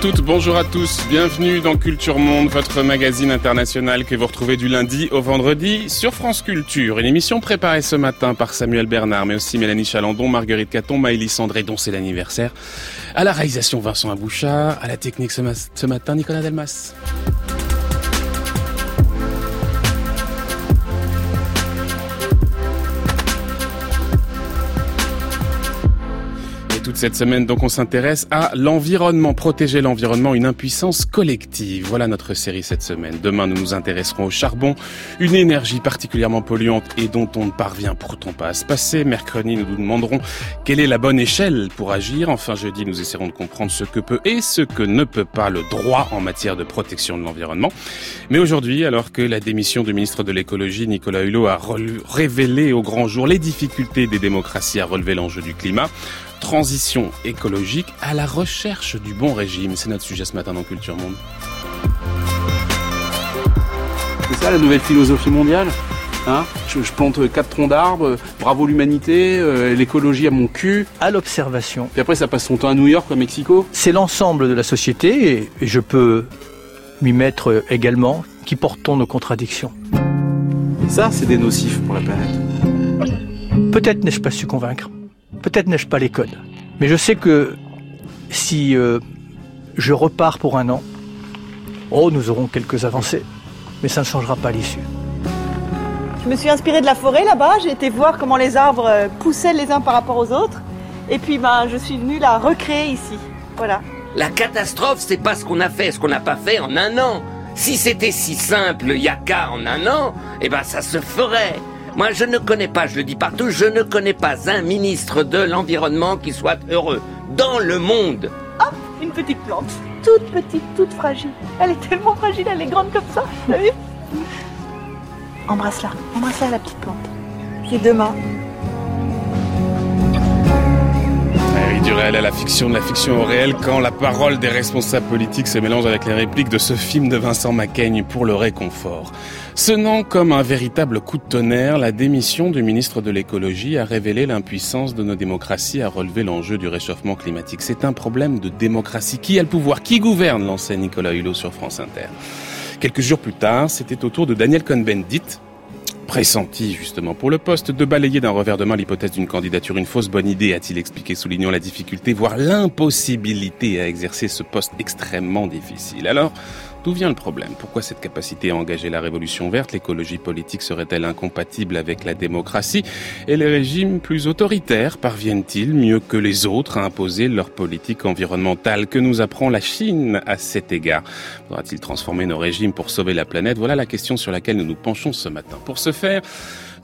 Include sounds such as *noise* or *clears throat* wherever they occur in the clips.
Toutes, bonjour à tous, bienvenue dans Culture Monde, votre magazine international que vous retrouvez du lundi au vendredi sur France Culture. Une émission préparée ce matin par Samuel Bernard, mais aussi Mélanie Chalandon, Marguerite Caton, Maëlys André, dont c'est l'anniversaire. À la réalisation Vincent Abouchard, à la technique ce matin Nicolas Delmas. Cette semaine, donc on s'intéresse à l'environnement, protéger l'environnement, une impuissance collective. Voilà notre série cette semaine. Demain, nous nous intéresserons au charbon, une énergie particulièrement polluante et dont on ne parvient pourtant pas à se passer. Mercredi, nous nous demanderons quelle est la bonne échelle pour agir. Enfin, jeudi, nous essaierons de comprendre ce que peut et ce que ne peut pas le droit en matière de protection de l'environnement. Mais aujourd'hui, alors que la démission du ministre de l'écologie, Nicolas Hulot, a révélé au grand jour les difficultés des démocraties à relever l'enjeu du climat, transition écologique à la recherche du bon régime. C'est notre sujet ce matin dans Culture Monde. C'est ça la nouvelle philosophie mondiale Hein? Je, plante quatre troncs d'arbres, bravo l'humanité, euh, l'écologie à mon cul. À l'observation. Puis après, ça passe son temps à New York ou à Mexico? C'est l'ensemble de la société, et, et je peux m'y mettre également, qui portons nos contradictions. Ça, c'est des nocifs pour la planète. Peut-être n'ai-je pas su convaincre. Peut-être n'ai-je pas les codes, mais je sais que si euh, je repars pour un an, oh, nous aurons quelques avancées, mais ça ne changera pas l'issue. Je me suis inspirée de la forêt là-bas, j'ai été voir comment les arbres euh, poussaient les uns par rapport aux autres, et puis ben, je suis venue la recréer ici. Voilà. La catastrophe, c'est pas ce qu'on a fait, ce qu'on n'a pas fait en un an. Si c'était si simple, il y a qu'à en un an, eh ben ça se ferait. Moi, je ne connais pas, je le dis partout, je ne connais pas un ministre de l'Environnement qui soit heureux dans le monde. Hop, une petite plante. Toute petite, toute fragile. Elle est tellement fragile, elle est grande comme ça. T'as vu Embrasse-la, embrasse-la la petite plante. J'ai deux mains. du réel à la fiction, de la fiction au réel, quand la parole des responsables politiques se mélange avec les répliques de ce film de Vincent Macaigne pour le réconfort. Sonnant comme un véritable coup de tonnerre, la démission du ministre de l'écologie a révélé l'impuissance de nos démocraties à relever l'enjeu du réchauffement climatique. C'est un problème de démocratie. Qui a le pouvoir? Qui gouverne? Lançait Nicolas Hulot sur France Inter. Quelques jours plus tard, c'était au tour de Daniel Cohn-Bendit, pressenti justement pour le poste de balayer d'un revers de main l'hypothèse d'une candidature, une fausse bonne idée, a-t-il expliqué, soulignant la difficulté, voire l'impossibilité à exercer ce poste extrêmement difficile. Alors, D'où vient le problème? Pourquoi cette capacité à engager la révolution verte? L'écologie politique serait-elle incompatible avec la démocratie? Et les régimes plus autoritaires parviennent-ils mieux que les autres à imposer leur politique environnementale? Que nous apprend la Chine à cet égard? Faudra-t-il transformer nos régimes pour sauver la planète? Voilà la question sur laquelle nous nous penchons ce matin. Pour ce faire,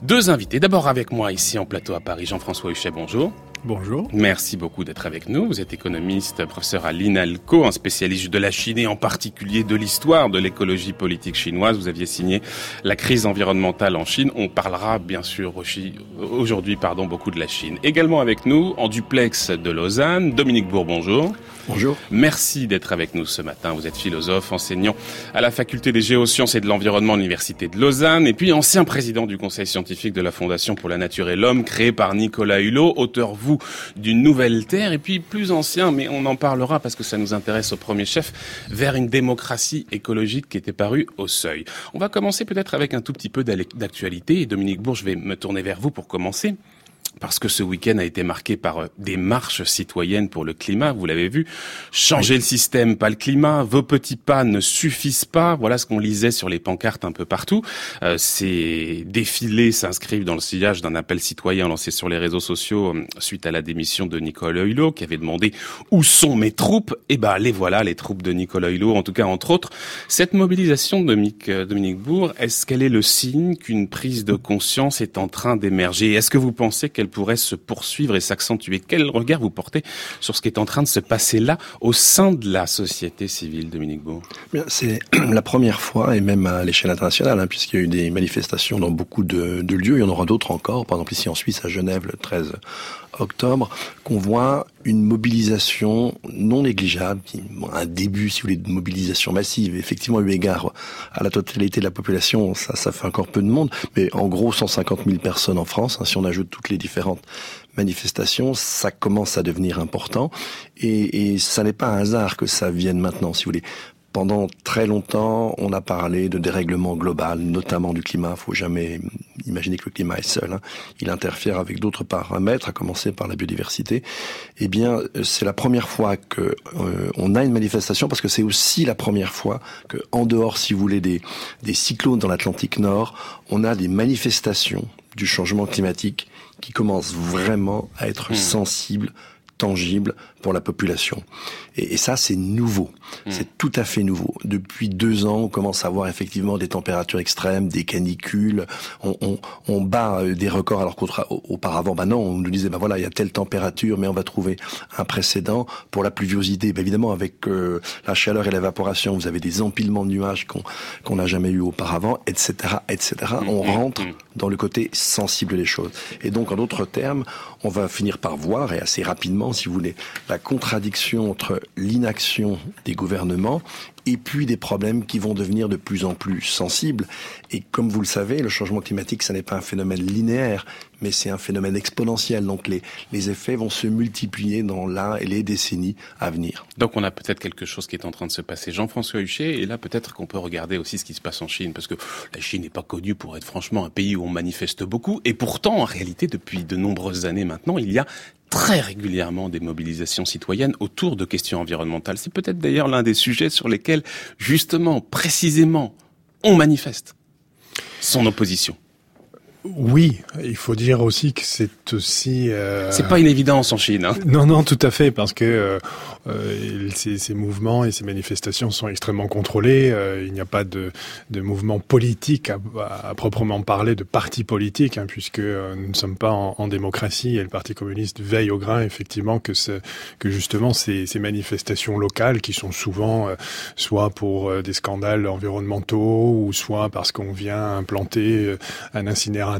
deux invités. D'abord avec moi ici en plateau à Paris, Jean-François Huchet, bonjour. Bonjour. Merci beaucoup d'être avec nous. Vous êtes économiste, professeur à l'INALCO, un spécialiste de la Chine et en particulier de l'histoire de l'écologie politique chinoise. Vous aviez signé La crise environnementale en Chine. On parlera bien sûr aujourd'hui pardon, beaucoup de la Chine. Également avec nous, en duplex de Lausanne, Dominique Bourg, bonjour. Bonjour. Merci d'être avec nous ce matin. Vous êtes philosophe, enseignant à la faculté des géosciences et de l'environnement de l'Université de Lausanne et puis ancien président du conseil scientifique de la Fondation pour la nature et l'homme créé par Nicolas Hulot, auteur vous d'une nouvelle terre et puis plus ancien, mais on en parlera parce que ça nous intéresse au premier chef, vers une démocratie écologique qui était parue au seuil. On va commencer peut-être avec un tout petit peu d'actualité et Dominique Bourg, je vais me tourner vers vous pour commencer parce que ce week-end a été marqué par euh, des marches citoyennes pour le climat, vous l'avez vu. Changer le système, pas le climat. Vos petits pas ne suffisent pas. Voilà ce qu'on lisait sur les pancartes un peu partout. Euh, ces défilés s'inscrivent dans le sillage d'un appel citoyen lancé sur les réseaux sociaux euh, suite à la démission de Nicolas Hulot, qui avait demandé où sont mes troupes. Eh ben, les voilà, les troupes de Nicolas Hulot, en tout cas entre autres. Cette mobilisation de Dominique, Dominique Bourg, est-ce qu'elle est le signe qu'une prise de conscience est en train d'émerger? Est-ce que vous pensez qu'elle pourrait se poursuivre et s'accentuer. Quel regard vous portez sur ce qui est en train de se passer là au sein de la société civile, Dominique Beau C'est *clears throat* la première fois, et même à l'échelle internationale, hein, puisqu'il y a eu des manifestations dans beaucoup de, de lieux, il y en aura d'autres encore. Par exemple, ici en Suisse, à Genève, le 13 octobre qu'on voit une mobilisation non négligeable, un début, si vous voulez, de mobilisation massive. Effectivement, eu égard à la totalité de la population, ça, ça fait encore peu de monde, mais en gros 150 000 personnes en France, hein, si on ajoute toutes les différentes manifestations, ça commence à devenir important. Et, et ça n'est pas un hasard que ça vienne maintenant, si vous voulez. Pendant très longtemps, on a parlé de dérèglement global, notamment du climat. Il faut jamais imaginer que le climat est seul. Hein. Il interfère avec d'autres paramètres, à commencer par la biodiversité. Eh bien, c'est la première fois que euh, on a une manifestation, parce que c'est aussi la première fois que, en dehors, si vous voulez, des, des cyclones dans l'Atlantique Nord, on a des manifestations du changement climatique qui commencent vraiment à être mmh. sensibles tangible pour la population. Et, et ça, c'est nouveau. Hmm. C'est tout à fait nouveau. Depuis deux ans, on commence à voir effectivement des températures extrêmes, des canicules. On, on, on bat euh, des records alors qu'auparavant, bah non, on nous disait, bah voilà, il y a telle température, mais on va trouver un précédent. Pour la pluviosité, bah évidemment, avec euh, la chaleur et l'évaporation, vous avez des empilements de nuages qu'on n'a jamais eu auparavant, etc., etc. Hmm, on hmm, rentre dans le côté sensible des choses. Et donc, en d'autres termes, on va finir par voir, et assez rapidement, si vous voulez, la contradiction entre l'inaction des gouvernements et puis des problèmes qui vont devenir de plus en plus sensibles. Et comme vous le savez, le changement climatique, ça n'est pas un phénomène linéaire, mais c'est un phénomène exponentiel. Donc les, les effets vont se multiplier dans la et les décennies à venir. Donc on a peut-être quelque chose qui est en train de se passer. Jean-François Huchet, et là peut-être qu'on peut regarder aussi ce qui se passe en Chine, parce que la Chine n'est pas connue pour être franchement un pays où on manifeste beaucoup, et pourtant en réalité depuis de nombreuses années maintenant, il y a très régulièrement des mobilisations citoyennes autour de questions environnementales. C'est peut-être d'ailleurs l'un des sujets sur lesquels, justement, précisément, on manifeste son opposition. Oui, il faut dire aussi que c'est aussi. Euh... C'est pas une évidence en Chine. Hein. Non, non, tout à fait, parce que euh, euh, ces, ces, mouvements et ces manifestations sont extrêmement contrôlés. Euh, il n'y a pas de, de mouvement politique à, à, proprement parler, de parti politique, hein, puisque euh, nous ne sommes pas en, en, démocratie et le Parti communiste veille au grain, effectivement, que, ce, que justement ces, ces, manifestations locales, qui sont souvent soit pour des scandales environnementaux ou soit parce qu'on vient implanter un incinérateur,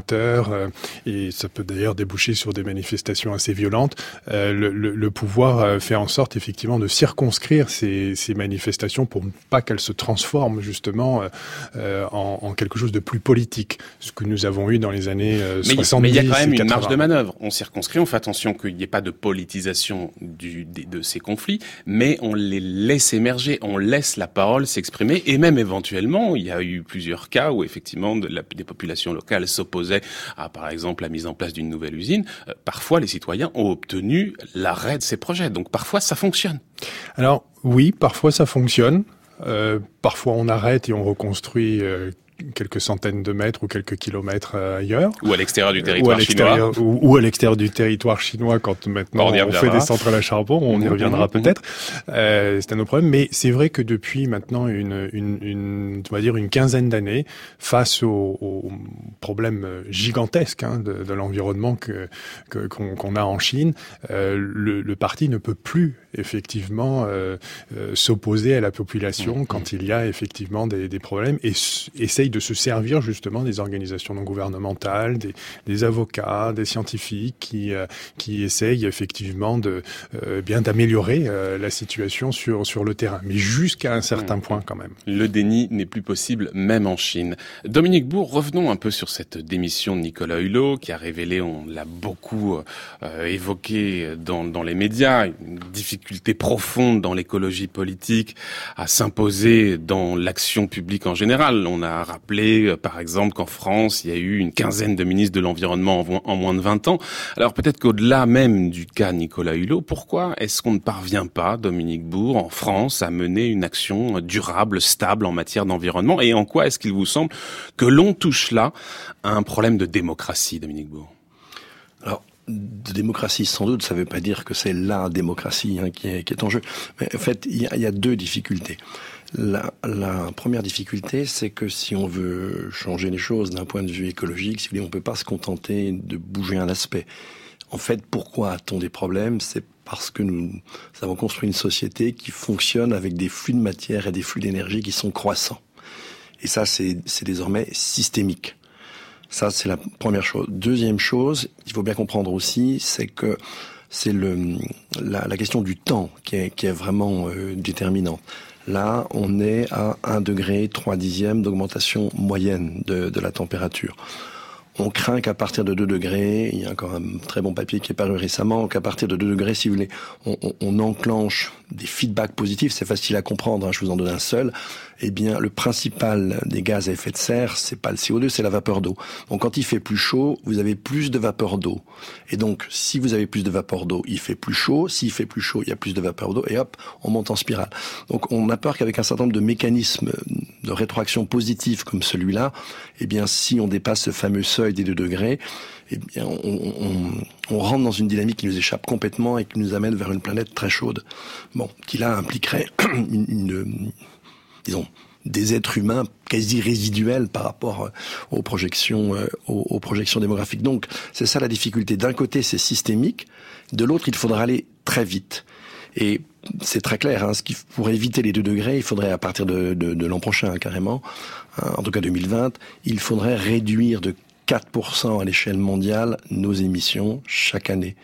et ça peut d'ailleurs déboucher sur des manifestations assez violentes, le, le, le pouvoir fait en sorte effectivement de circonscrire ces, ces manifestations pour pas qu'elles se transforment justement euh, euh, en, en, quelque chose de plus politique, ce que nous avons eu dans les années euh, mais, 70 Mais il y a quand même une marge de manœuvre. On circonscrit, on fait attention qu'il n'y ait pas de politisation du, de, de, ces conflits, mais on les laisse émerger, on laisse la parole s'exprimer, et même éventuellement, il y a eu plusieurs cas où effectivement de la, des populations locales à, par exemple, la mise en place d'une nouvelle usine. Euh, parfois, les citoyens ont obtenu l'arrêt de ces projets. Donc parfois, ça fonctionne alors oui, parfois ça fonctionne. Euh, parfois on arrête et on reconstruit euh, quelques centaines de mètres ou quelques kilomètres euh, ailleurs. Ou à l'extérieur du territoire chinois. Ou, ou, à l'extérieur du territoire chinois quand maintenant on, on fait des centrales à charbon, on y mmh, reviendra mmh, peut-être. Euh, c'est un autre problème, mais c'est vrai que depuis maintenant une, une, une, on va dire une quinzaine d'années, face aux, aux, problèmes gigantesques hein, de, de l'environnement que qu'on qu a en Chine, euh, le, le, parti ne peut plus effectivement euh, euh, s'opposer à la population mmh, quand il y a effectivement des, des problèmes et essaye de se servir justement des organisations non gouvernementales, des, des avocats, des scientifiques qui, euh, qui essayent effectivement de euh, bien d'améliorer euh, la situation sur, sur le terrain, mais jusqu'à un certain mmh. point quand même. Le déni n'est plus possible même en Chine. Dominique Bourg, revenons un peu sur cette démission de Nicolas Hulot qui a révélé, on l'a beaucoup euh, évoqué dans, dans les médias, une difficulté profonde dans l'écologie politique à s'imposer dans l'action publique en général. On a rappeler, euh, par exemple, qu'en France, il y a eu une quinzaine de ministres de l'Environnement en, moins de 20 ans. Alors peut-être qu'au-delà même du cas Nicolas Hulot, pourquoi est-ce qu'on ne parvient pas, Dominique Bourg, en France, à mener une action durable, stable en matière d'environnement? Et en quoi est-ce qu'il vous semble que l'on touche là à un problème de démocratie, Dominique Bourg? De démocratie, sans doute, ça ne veut pas dire que c'est la démocratie hein, qui, est, qui, est, en jeu. Mais en fait, il y, y a deux difficultés. La, la, première difficulté, c'est que si on veut changer les choses d'un point de vue écologique, si on peut pas se contenter de bouger un aspect. En fait, pourquoi a-t-on des problèmes? C'est parce que nous, nous avons construit une société qui fonctionne avec des flux de matière et des flux d'énergie qui sont croissants. Et ça, c'est désormais systémique. Ça, c'est la première chose. Deuxième chose, il faut bien comprendre aussi, c'est que c'est le la, la, question du temps qui est, qui est vraiment euh, déterminante. Là, on est à 1 degré 3 dixièmes d'augmentation moyenne de, de la température. On craint qu'à partir de 2 degrés, il y a encore un très bon papier qui est paru récemment, qu'à partir de 2 degrés, si vous voulez, on, on, on enclenche des feedbacks positifs, c'est facile à comprendre, hein, je vous en donne un seul, eh bien, le principal des gaz à effet de serre, c'est pas le CO2, c'est la vapeur d'eau. Donc, quand il fait plus chaud, vous avez plus de vapeur d'eau. Et donc, si vous avez plus de vapeur d'eau, il fait plus chaud. S'il fait plus chaud, il y a plus de vapeur d'eau. Et hop, on monte en spirale. Donc, on a peur qu'avec un certain nombre de mécanismes de rétroaction positive comme celui-là, eh bien, si on dépasse ce fameux seuil des 2 degrés, eh bien, on, on, on, rentre dans une dynamique qui nous échappe complètement et qui nous amène vers une planète très chaude. Bon, qui là impliquerait *clears throat* une, une disons, des êtres humains quasi résiduels par rapport euh, aux projections, euh, aux, projections démographiques. Donc, c'est ça la difficulté. D'un côté, c'est systémique. De l'autre, il faudra aller très vite. Et c'est très clair, hein, ce qui, pour éviter les deux degrés, il faudrait à partir de, l'an prochain carrément, hein, en tout cas 2020, il faudrait réduire de 4% à l'échelle mondiale nos émissions chaque année.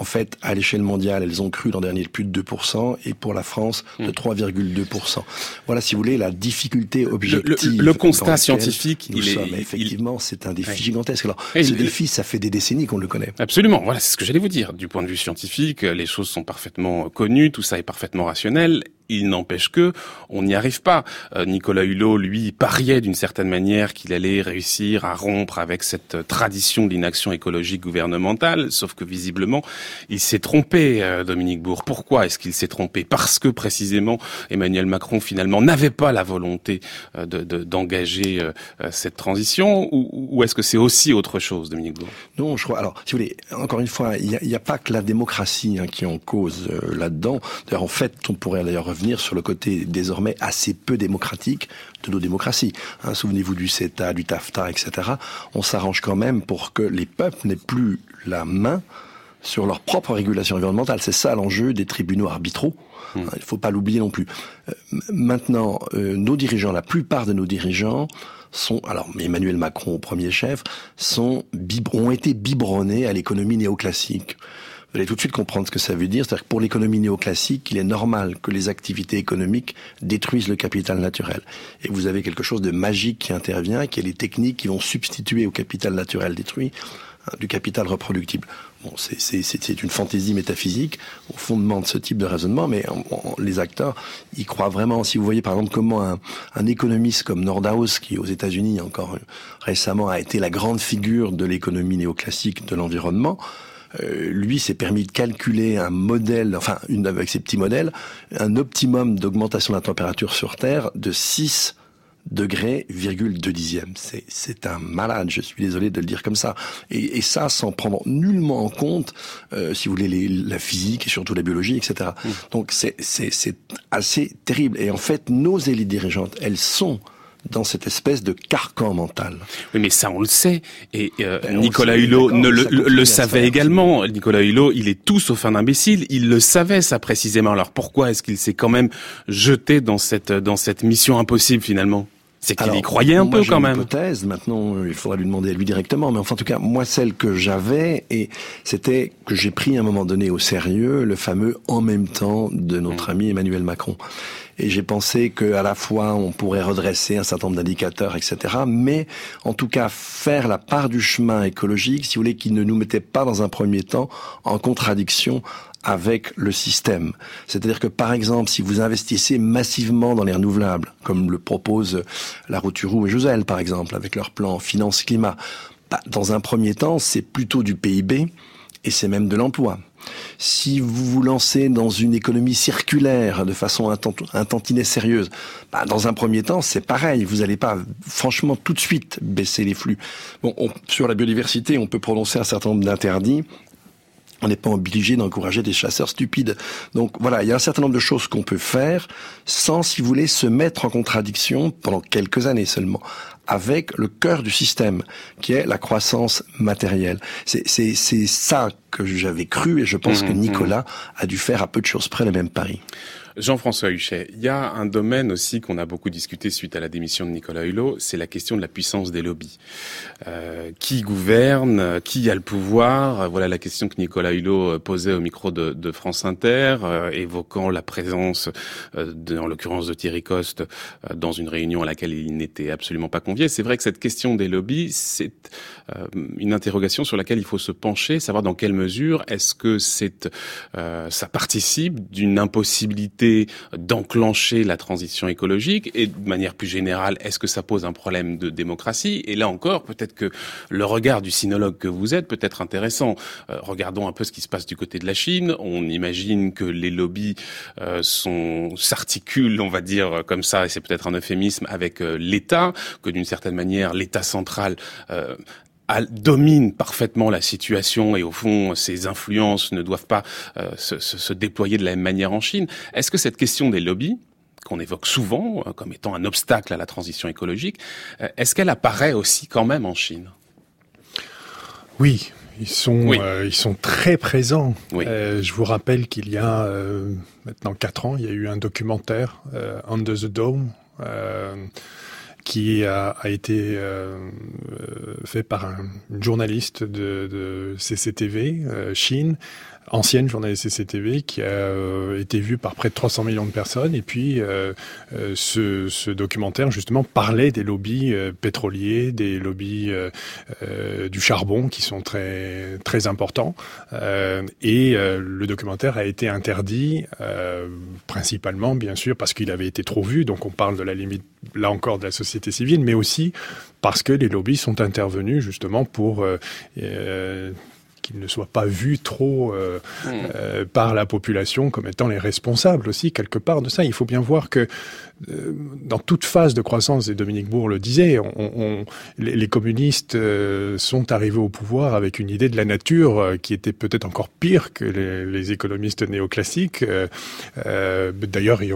En fait, à l'échelle mondiale, elles ont cru l'an dernier de plus de 2% et pour la France de 3,2%. Voilà, si vous voulez, la difficulté objective. Le, le, le constat scientifique, il est, est, effectivement, c'est un défi ouais. gigantesque. Alors, et ce défi, ça fait des décennies qu'on le connaît. Absolument. Voilà, c'est ce que j'allais vous dire. Du point de vue scientifique, les choses sont parfaitement connues, tout ça est parfaitement rationnel il n'empêche que on n'y arrive pas. Euh, Nicolas Hulot, lui, pariait d'une certaine manière qu'il allait réussir à rompre avec cette tradition d'inaction écologique gouvernementale, sauf que visiblement, il s'est trompé, euh, Dominique Bourg. Pourquoi est-ce qu'il s'est trompé? Parce que précisément, Emmanuel Macron finalement n'avait pas la volonté euh, d'engager de, cette transition, ou, ou est-ce que c'est aussi autre chose, Dominique Bourg? Non, je crois. Alors, si vous voulez, encore une fois, il n'y a, a, pas que la démocratie hein, qui est en cause là-dedans. D'ailleurs, en fait, on pourrait d'ailleurs revenir sur le côté désormais assez peu démocratique de nos démocraties. Hein, Souvenez-vous du CETA, du TAFTA, etc. On s'arrange quand même pour que les peuples n'aient plus la main sur leur propre régulation environnementale. C'est ça l'enjeu des tribunaux arbitraux. Mmh. Il ne faut pas l'oublier non plus. Euh, maintenant, euh, nos dirigeants, la plupart de nos dirigeants, sont, alors Emmanuel Macron au premier chef, sont, ont été biberonnés à l'économie néoclassique. Vous allez tout de suite comprendre ce que ça veut dire. C'est-à-dire que pour l'économie néoclassique, il est normal que les activités économiques détruisent le capital naturel. Et vous avez quelque chose de magique qui intervient, qui est les techniques qui vont substituer au capital naturel détruit hein, du capital reproductible. Bon, c'est une fantaisie métaphysique au fondement de ce type de raisonnement, mais les acteurs y croient vraiment. Si vous voyez par exemple comment un, un économiste comme Nordhaus, qui aux États-Unis encore récemment a été la grande figure de l'économie néoclassique de l'environnement, euh, lui s'est permis de calculer un modèle, enfin une, avec ses petits modèles, un optimum d'augmentation de la température sur Terre de 6 degrés, virgule 2 dixièmes. C'est un malade, je suis désolé de le dire comme ça. Et, et ça sans prendre nullement en compte, euh, si vous voulez, les, la physique et surtout la biologie, etc. Mmh. Donc c'est assez terrible. Et en fait, nos élites dirigeantes, elles sont dans cette espèce de carcan mental. Oui, mais ça, on le sait. Et euh, Nicolas Hulot ne le, le, le savait également. Nicolas Hulot, il est tout sauf un imbécile. Il le savait, ça précisément. Alors pourquoi est-ce qu'il s'est quand même jeté dans cette, dans cette mission impossible, finalement? C'est qu'il y croyait un peu quand même. Une hypothèse. Maintenant, il faudra lui demander à lui directement. Mais enfin, en tout cas, moi, celle que j'avais, et c'était que j'ai pris à un moment donné au sérieux le fameux en même temps de notre mmh. ami Emmanuel Macron. Et j'ai pensé qu'à la fois on pourrait redresser un certain nombre d'indicateurs, etc. Mais en tout cas faire la part du chemin écologique, si vous voulez, qui ne nous mettait pas dans un premier temps en contradiction avec le système. C'est-à-dire que, par exemple, si vous investissez massivement dans les renouvelables, comme le propose la Roturou et Josel, par exemple, avec leur plan finance-climat, bah, dans un premier temps, c'est plutôt du PIB et c'est même de l'emploi. Si vous vous lancez dans une économie circulaire de façon un tantinet sérieuse, bah dans un premier temps, c'est pareil. Vous n'allez pas, franchement, tout de suite baisser les flux. Bon, on, sur la biodiversité, on peut prononcer un certain nombre d'interdits on n'est pas obligé d'encourager des chasseurs stupides. Donc voilà, il y a un certain nombre de choses qu'on peut faire sans, si vous voulez, se mettre en contradiction pendant quelques années seulement avec le cœur du système, qui est la croissance matérielle. C'est ça que j'avais cru et je pense que mmh, mmh. Nicolas a dû faire à peu de choses près le même pari. Jean-François Huchet, il y a un domaine aussi qu'on a beaucoup discuté suite à la démission de Nicolas Hulot, c'est la question de la puissance des lobbies. Euh, qui gouverne Qui a le pouvoir Voilà la question que Nicolas Hulot euh, posait au micro de, France Inter, euh, évoquant la présence, de, en l'occurrence de Thierry Coste, dans une réunion à laquelle il n'était absolument pas convié. C'est vrai que cette question des lobbies, c'est une interrogation sur laquelle il faut se pencher, savoir dans quelle mesure est-ce que c'est, ça participe d'une impossibilité d'enclencher la transition écologique Et de manière plus générale, est-ce que ça pose un problème de démocratie? Et là encore, peut-être que le regard du sinologue que vous êtes peut être intéressant. Euh, regardons un peu ce qui se passe du côté de la Chine. On imagine que les lobbies euh, s'articulent, on va dire comme ça, et c'est peut-être un euphémisme, avec euh, l'État, que d'une certaine manière, l'État central domine parfaitement la situation et au fond ces influences ne doivent pas euh, se, se, déployer de la même manière en Chine. Est-ce que cette question des lobbies qu'on évoque souvent euh, comme étant un obstacle à la transition écologique, euh, est-ce qu'elle apparaît aussi quand même en Chine? Oui, ils sont, ils sont très présents. je vous rappelle qu'il y a maintenant quatre ans, il y a eu un documentaire, Under the Dome, qui a, été euh, euh, fait par un, journaliste de, CCTV euh, Chine ancienne journaliste CCTV qui a euh, été vue par près de 300 millions de personnes. Et puis, euh, euh, ce, documentaire, justement, parlait des lobbies pétroliers, des lobbies du charbon qui sont très, très importants. et le documentaire a été interdit, principalement, bien sûr, parce qu'il avait été trop vu. Donc, on parle de la limite, là encore, de la société civile, mais aussi parce que les lobbies sont intervenus, justement, pour qu'ils ne soient pas vus trop euh, mmh. euh, par la population comme étant les responsables aussi quelque part de ça. Il faut bien voir que euh, dans toute phase de croissance, et Dominique Bourg le disait, on, on, les, les, communistes sont arrivés au pouvoir avec une idée de la nature qui était peut-être encore pire que les, les économistes néoclassiques. D'ailleurs, ils,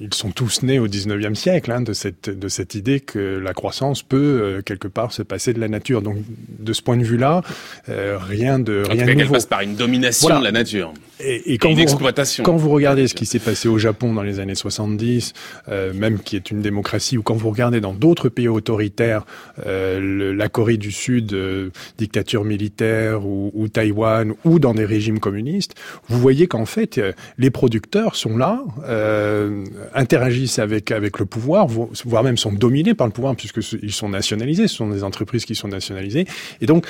ils, sont tous nés au 19e siècle hein, de, cette, de cette idée que la croissance peut quelque part se passer de la nature. Donc, de ce point de vue-là, rien de en rien tout cas, passe par une domination voilà. de la nature. Et, et quand, une vous, exploitation. quand vous regardez ce qui s'est passé au Japon dans les années 70, euh, même qui est une démocratie, ou quand vous regardez dans d'autres pays autoritaires, euh, le, la Corée du Sud, euh, dictature militaire, ou, ou, Taïwan, ou dans des régimes communistes, vous voyez qu'en fait, les producteurs sont là, interagissent avec, avec le pouvoir, voire même sont dominés par le pouvoir, puisqu'ils sont nationalisés, ce sont des entreprises qui sont nationalisées. Et donc,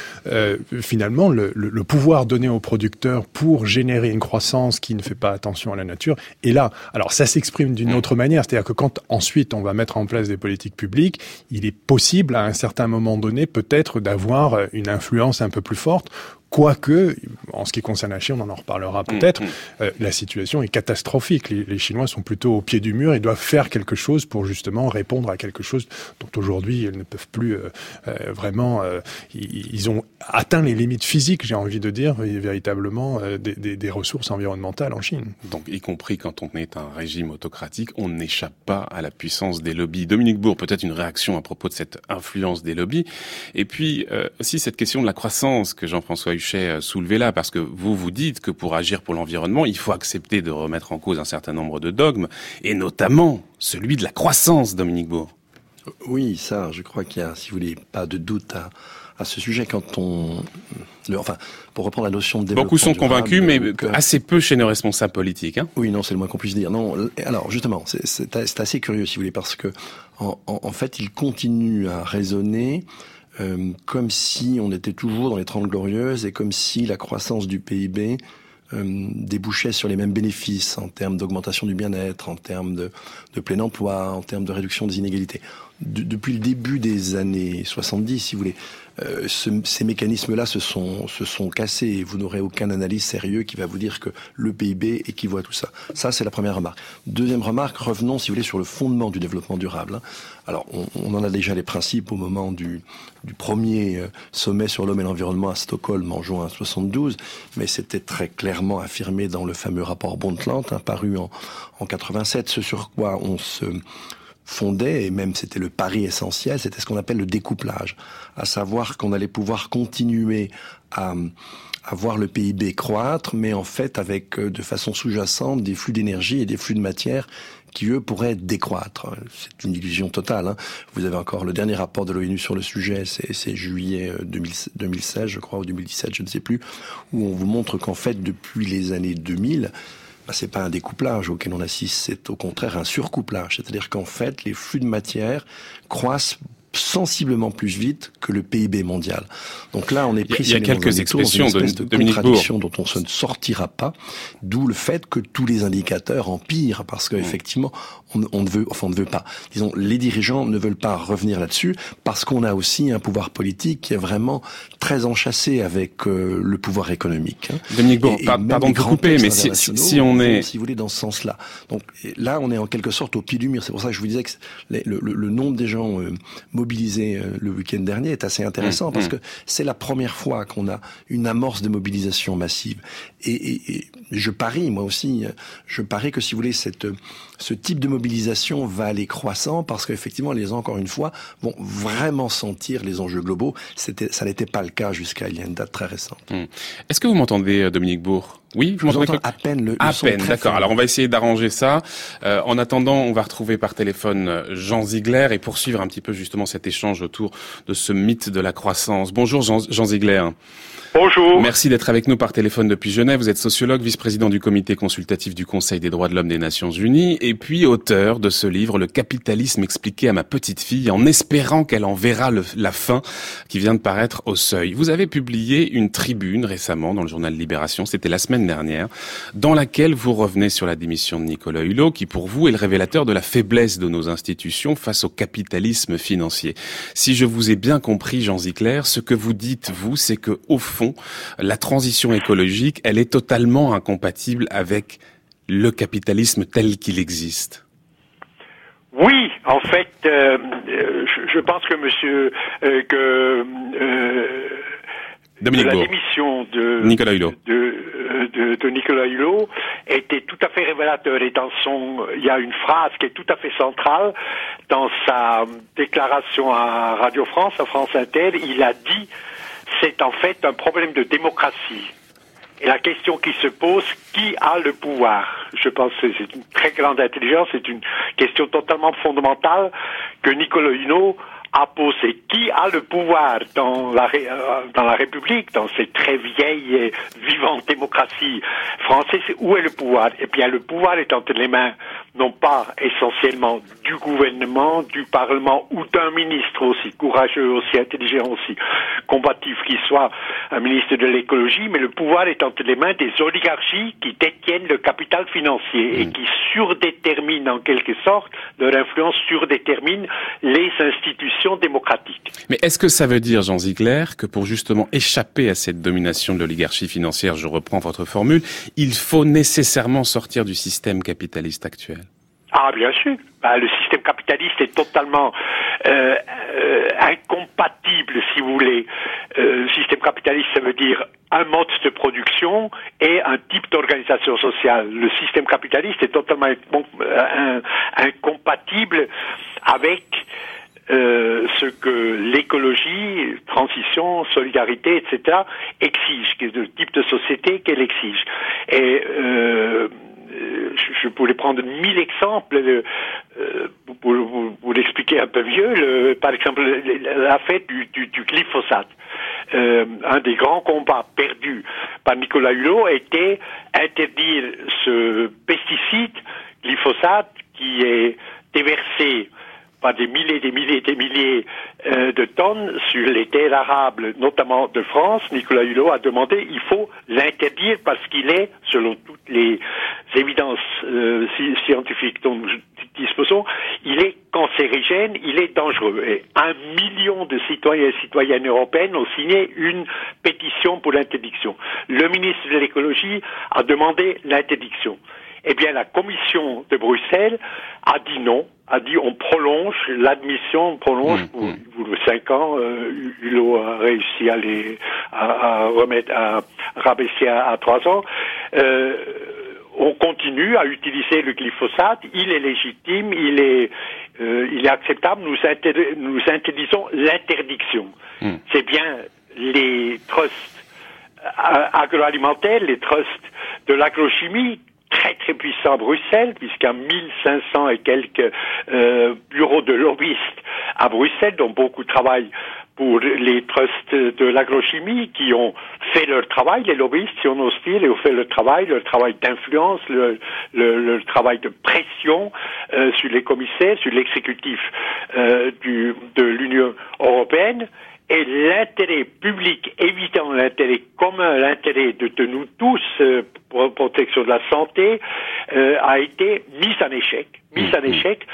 finalement, le, le, le pouvoir donné aux producteurs pour générer une croissance qui ne fait pas attention à la nature. Et là, alors ça s'exprime d'une autre manière, c'est-à-dire que quand ensuite on va mettre en place des politiques publiques, il est possible à un certain moment donné peut-être d'avoir une influence un peu plus forte Quoique, en ce qui concerne la Chine, on en reparlera peut-être, mmh, mmh. euh, la situation est catastrophique. Les, les, Chinois sont plutôt au pied du mur et doivent faire quelque chose pour justement répondre à quelque chose dont aujourd'hui ils ne peuvent plus euh, euh, vraiment. Ils, ont atteint les limites physiques, j'ai envie de dire, véritablement des, des, des, ressources environnementales en Chine. Donc, y compris quand on est un régime autocratique, on n'échappe pas à la puissance des lobbies. Dominique Bourg, peut-être une réaction à propos de cette influence des lobbies. Et puis aussi cette question de la croissance que Jean-François Huchet euh, soulevé là, parce que vous vous dites que pour agir pour l'environnement, il faut accepter de remettre en cause un certain nombre de dogmes, et notamment celui de la croissance, Dominique Bourg. Oui, ça, je crois qu'il y a, si vous voulez, pas de doute à, à ce sujet quand on, le, enfin, pour reprendre la notion de développement. Beaucoup sont durable, convaincus, mais donc, assez peu chez nos responsables politiques. Hein oui, non, c'est le moins qu'on puisse dire. Non, alors justement, c'est assez curieux, si vous voulez, parce que en, en, en fait, ils continuent à raisonner euh, comme si on était toujours dans les Trente Glorieuses et comme si la croissance du PIB euh, débouchait sur les mêmes bénéfices en termes d'augmentation du bien-être, en termes de, plein emploi, en termes de réduction des inégalités. De, depuis le début des années 70, si vous voulez, euh, ce, ces mécanismes-là se sont, se sont cassés et vous n'aurez aucun analyse sérieux qui va vous dire que le PIB équivaut à tout ça. Ça, c'est la première remarque. Deuxième remarque, revenons, si vous voulez, sur le fondement du développement durable. Hein. Alors, on, on, en a déjà les principes au moment du, du premier euh, sommet sur l'homme et l'environnement à Stockholm en juin 72, mais c'était très clairement affirmé dans le fameux rapport Brundtland, hein, paru en, en 87, ce sur quoi on se fondait, et même c'était le pari essentiel, c'était ce qu'on appelle le découplage, à savoir qu'on allait pouvoir continuer à, à voir le PIB croître, mais en fait avec de façon sous-jacente des flux d'énergie et des flux de matière qui eux pourraient décroître. C'est une illusion totale. Hein. Vous avez encore le dernier rapport de l'ONU sur le sujet, c'est juillet 2016, je crois, ou 2017, je ne sais plus, où on vous montre qu'en fait, depuis les années 2000, bah, c'est pas un découplage auquel on assiste, c'est au contraire un surcouplage. C'est-à-dire qu'en fait, les flux de matière croissent sensiblement plus vite que le PIB mondial. Donc là, on est pris il y a, quelques expressions de, de, contradiction dont on ne sortira pas, d'où le fait que tous les indicateurs empirent parce qu'effectivement, on, on, ne veut, enfin, on ne veut pas. Disons, les dirigeants ne veulent pas revenir là-dessus parce qu'on a aussi un pouvoir politique qui est vraiment très enchâssé avec euh, le pouvoir économique. Hein. Dominique Bourg, pardon de couper, mais si, si, on est, si vous voulez, dans ce sens-là. Donc là, on est en quelque sorte au pied du mur. C'est pour ça que je vous disais que le, le, le nombre des gens euh, mobilisé euh, le week-end dernier est assez intéressant mmh, parce mmh. que c'est la première fois qu'on a une amorce de mobilisation massive. Et, et, et, je parie, moi aussi, je parie que si vous voulez, cette, ce type de mobilisation va aller croissant parce qu'effectivement, les gens, encore une fois, vont vraiment sentir les enjeux globaux. C'était, ça n'était pas le cas jusqu'à il y a une date très récente. Mmh. Est-ce que vous m'entendez, euh, Dominique Bourg? Oui, je m'entends à peine le, le À peine, d'accord. Alors on va essayer d'arranger ça. Euh, en attendant, on va retrouver par téléphone euh, Jean Ziegler et poursuivre un petit peu justement cet échange autour de ce mythe de la croissance. Bonjour Jean, Jean Ziegler. Bonjour. Merci d'être avec nous par téléphone depuis Genève. Vous êtes sociologue, vice-président du comité consultatif du Conseil des droits de l'homme des Nations Unies et puis auteur de ce livre Le capitalisme expliqué à ma petite fille en espérant qu'elle en verra la fin qui vient de paraître au seuil. Vous avez publié une tribune récemment dans le journal Libération, c'était la semaine dernière, dans laquelle vous revenez sur la démission de Nicolas Hulot qui pour vous est le révélateur de la faiblesse de nos institutions face au capitalisme financier. Si je vous ai bien compris Jean Zicler, ce que vous dites vous, c'est que au la transition écologique, elle est totalement incompatible avec le capitalisme tel qu'il existe. Oui, en fait, euh, je, pense que Monsieur euh, que euh, Dominique la démission de Nicolas Hulot. De, de, Nicolas Hulot était tout à fait révélateur et dans son il y a une phrase qui est tout à fait centrale dans sa déclaration à Radio France, à France Inter, il a dit c'est en fait un problème de démocratie. Et la question qui se pose, qui a le pouvoir? Je pense que c'est une très grande intelligence, c'est une question totalement fondamentale que Nicolas Hulot a posé. Qui a le pouvoir dans la, euh, dans la République, dans cette très vieille et vivante démocratie française Où est le pouvoir? Eh bien, le pouvoir est entre les mains non pas essentiellement du gouvernement, du Parlement ou d'un ministre aussi courageux, aussi intelligent, aussi combatif qu'il soit, un ministre de l'écologie, mais le pouvoir est entre les mains des oligarchies qui détiennent le capital financier et mm. qui surdéterminent en quelque sorte, leur influence surdétermine les institutions démocratiques. Mais est-ce que ça veut dire, Jean Ziegler, que pour justement échapper à cette domination de l'oligarchie financière, je reprends votre formule, il faut nécessairement sortir du système capitaliste actuel? Ah, bien sûr. Bah, le système capitaliste est totalement euh, euh, incompatible, si vous voulez. Euh, le système capitaliste, ça veut dire un mode de production et un type d'organisation sociale. Le système capitaliste est totalement incompatible avec euh, ce que l'écologie, transition, solidarité, etc., exige, le type de société qu'elle exige. Euh, je pourrais prendre mille exemples euh, pour, vous l'expliquer un peu mieux. par exemple, la fête du, glyphosate. Euh, un des grands combats perdus par Nicolas Hulot était interdire ce pesticide glyphosate qui est déversé par des milliers des milliers des milliers euh, de tonnes sur les terres arables, notamment de France. Nicolas Hulot a demandé il faut l'interdire parce qu'il est, selon toutes les évidences euh, scientifiques dont nous disposons, il est cancérigène, il est dangereux. Et un million de citoyens et citoyennes européennes ont signé une pétition pour l'interdiction. Le ministre de l'écologie a demandé l'interdiction eh bien la commission de Bruxelles a dit non, a dit on prolonge l'admission, on prolonge mmh, pour, mmh. cinq ans. Euh, Hulot a réussi à les à, remettre à rabaisser à, trois ans. Euh, on continue à utiliser le glyphosate, il est légitime, il est euh, il est acceptable, nous, nous interdisons l'interdiction. Hmm. C'est bien les trusts euh, agroalimentaires, les trusts de l'agrochimie très très puissants à Bruxelles, a 1500 et quelques euh, bureaux de lobbyistes à Bruxelles, dont beaucoup travaillent pour les trusts de l'agrochimie qui ont fait leur travail, les lobbyistes, si on ose dire, et ont fait leur travail, leur travail d'influence, le, le, travail de pression euh, sur les commissaires, sur l'exécutif euh, de l'Union européenne. Et l'intérêt public évident, l'intérêt commun, l'intérêt de, de, nous tous euh, pour la protection de la santé euh, a été mis en échec, mis en mmh, mmh. échec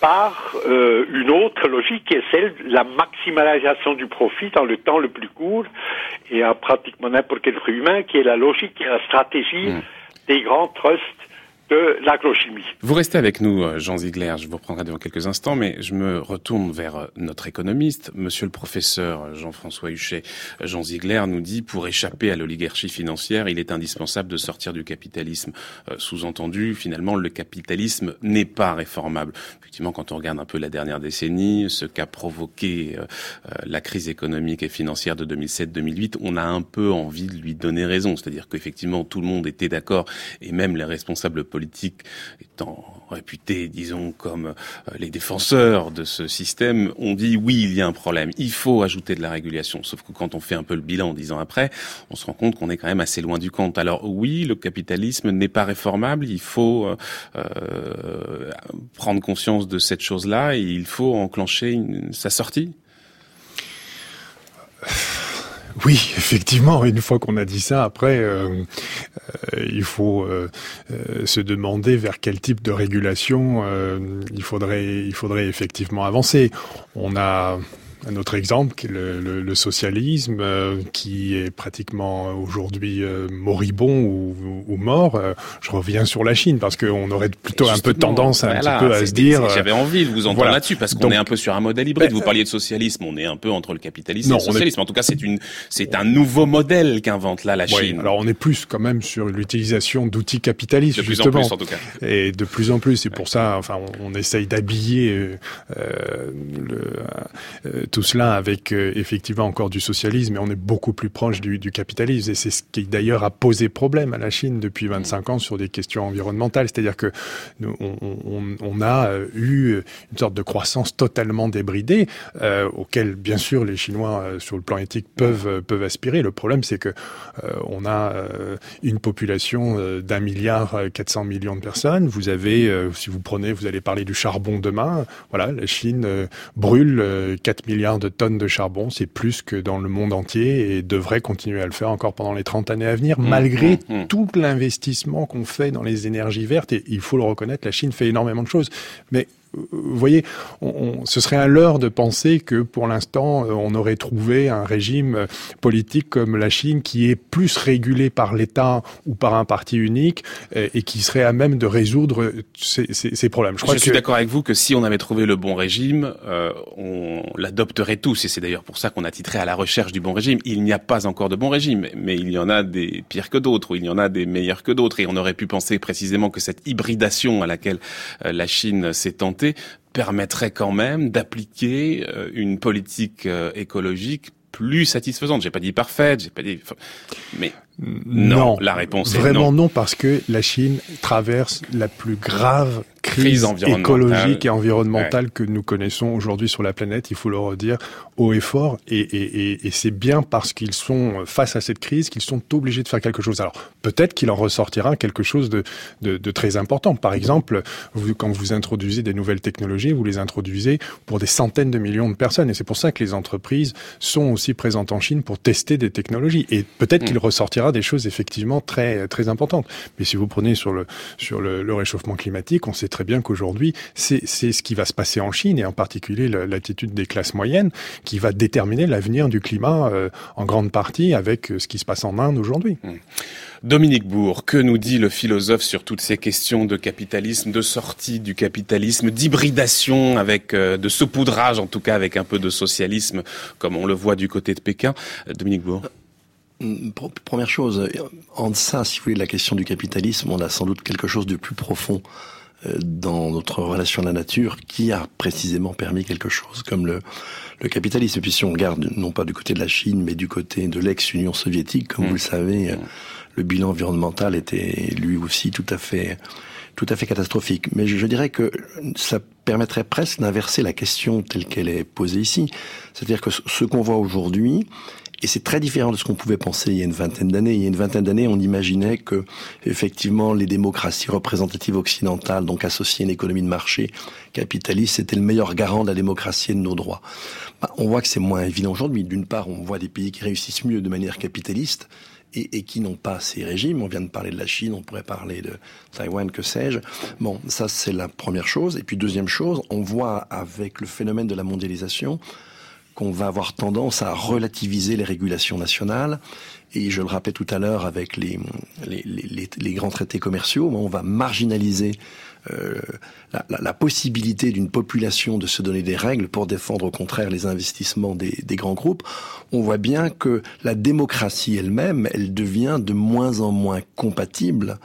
par euh, une autre logique qui est celle de la maximalisation du profit dans le temps le plus court et à pratiquement n'importe quel fruit humain, qui est la logique et la stratégie mmh. des grands trusts Vous restez avec nous, euh, Jean Ziegler, je vous reprendrai dans quelques instants, mais je me retourne vers euh, notre économiste, monsieur le professeur euh, Jean-François Huchet. Jean Ziegler nous dit, pour échapper à l'oligarchie financière, il est indispensable de sortir du capitalisme. Sous-entendu, finalement, le capitalisme n'est pas réformable. Effectivement, quand on regarde un peu la dernière décennie, ce qu'a provoqué la crise économique et financière de 2007-2008, on a un peu envie de lui donner raison. C'est-à-dire qu'effectivement, tout le monde était d'accord, et même les responsables politiques politique étant réputés, disons, comme euh, les défenseurs de ce système, ont dit oui, il y a un problème, il faut ajouter de la régulation. Sauf que quand on fait un peu le bilan dix ans après, on se rend compte qu'on est quand même assez loin du compte. Alors oui, le capitalisme n'est pas réformable, il faut euh, euh prendre conscience de cette chose-là et il faut enclencher sa sortie. Oui, effectivement. Une fois qu'on a dit ça, après, euh, euh, il faut euh, se demander vers quel type de régulation il faudrait, il faudrait effectivement avancer. On a un autre exemple, qui est le, le, socialisme, euh, qui est pratiquement aujourd'hui euh, moribond ou, ou mort. Euh, je reviens sur la Chine parce qu'on aurait plutôt un peu tendance un petit peu à se dire. J'avais envie de vous entendre là-dessus parce qu'on est un peu sur un modèle hybride. vous parliez de socialisme, on est un peu entre le capitalisme et le socialisme. En tout cas, c'est une, c'est un nouveau modèle qu'invente là la Chine. alors on est plus quand même sur l'utilisation d'outils capitalistes. De plus en plus, en tout cas. Et de plus en plus, c'est pour ça. Enfin, on, on essaye d'habiller le tout cela avec euh, effectivement encore du socialisme, mais on est beaucoup plus proche du, du capitalisme. Et c'est ce qui d'ailleurs a posé problème à la Chine depuis 25 ans sur des questions environnementales. C'est-à-dire que nous, on, on, on, a euh, eu une sorte de croissance totalement débridée, euh, auquel bien sûr les Chinois euh, sur le plan éthique peuvent peuvent aspirer. Le problème, c'est que on a une population d'un milliard 400 millions de personnes. Vous avez, si vous prenez, vous allez parler du charbon demain. Voilà, la Chine brûle 4 milliards milliards de tonnes de charbon, c'est plus que dans le monde entier et devrait continuer à le faire encore pendant les 30 années à venir, mmh, malgré mmh, mmh. tout l'investissement qu'on fait dans les énergies vertes. Et il faut le reconnaître, la Chine fait énormément de choses. Mais vous voyez, on, ce serait un leurre de penser que pour l'instant, euh, on aurait trouvé un régime euh, politique comme la Chine qui est plus régulé par l'État ou par un parti unique euh, et qui serait à même de résoudre ces, ces, ces problèmes. Je, crois Je suis d'accord avec vous que si on avait trouvé le bon régime, euh, on l'adopterait tous. Et c'est d'ailleurs pour ça qu'on a titré à la recherche du bon régime. Il n'y a pas encore de bon régime, mais il y en a des pires que d'autres, ou il y en a des meilleurs que d'autres. Et on aurait pu penser précisément que cette hybridation à laquelle la Chine s'est permettrait quand même d'appliquer euh, une politique euh, écologique plus satisfaisante. J'ai pas dit parfaite, j'ai pas dit, mais non, la réponse est vraiment non parce que la Chine traverse la plus grave crise, écologique et environnementale que nous connaissons aujourd'hui sur la planète, il faut le redire haut et fort. Et, et, et, c'est bien parce qu'ils sont face à cette crise qu'ils sont obligés de faire quelque chose. Alors peut-être qu'il en ressortira quelque chose de, de, de, très important. Par exemple, vous, quand vous introduisez des nouvelles technologies, vous les introduisez pour des centaines de millions de personnes. Et c'est pour ça que les entreprises sont aussi présentes en Chine pour tester des technologies. Et peut-être mm. qu'il ressortira des choses effectivement très très importantes. Mais si vous prenez sur le sur le, réchauffement climatique, on sait très bien qu'aujourd'hui, c'est ce qui va se passer en Chine et en particulier l'attitude des classes moyennes qui va déterminer l'avenir du climat euh, en grande partie avec euh, ce qui se passe en Inde aujourd'hui. Mmh. Dominique Bourg, que nous dit le philosophe sur toutes ces questions de capitalisme, de sortie du capitalisme, d'hybridation avec euh, de saupoudrage en tout cas avec un peu de socialisme comme on le voit du côté de Pékin? Dominique Bourg. Première chose, en ça, si vous voulez, la question du capitalisme, on a sans doute quelque chose de plus profond dans notre relation à la nature qui a précisément permis quelque chose comme le, le capitalisme. Et puis si on regarde non pas du côté de la Chine, mais du côté de l'ex-Union soviétique, comme mmh. vous le savez, mmh. le bilan environnemental était lui aussi tout à fait tout à fait catastrophique. Mais je, dirais que ça permettrait presque d'inverser la question telle qu'elle est posée ici. C'est-à-dire que ce qu'on voit aujourd'hui, et c'est très différent de ce qu'on pouvait penser il y a une vingtaine d'années. Il y a une vingtaine d'années, on imaginait que, effectivement, les démocraties représentatives occidentales, donc associées à une économie de marché capitaliste, c'était le meilleur garant de la démocratie et de nos droits. Bah, on voit que c'est moins évident aujourd'hui. D'une part, on voit des pays qui réussissent mieux de manière capitaliste, et, et, qui n'ont pas ces régimes. On vient de parler de la Chine, on pourrait parler de Taïwan, que sais-je. Bon, ça c'est la première chose. Et puis deuxième chose, on voit avec le phénomène de la mondialisation qu'on va avoir tendance à relativiser les régulations nationales. Et je le rappelais tout à l'heure avec les, les, les, les, grands traités commerciaux, on va marginaliser euh, la, la, la, possibilité d'une population de se donner des règles pour défendre au contraire les investissements des, des grands groupes, on voit bien que la démocratie elle-même, elle devient de moins en moins compatible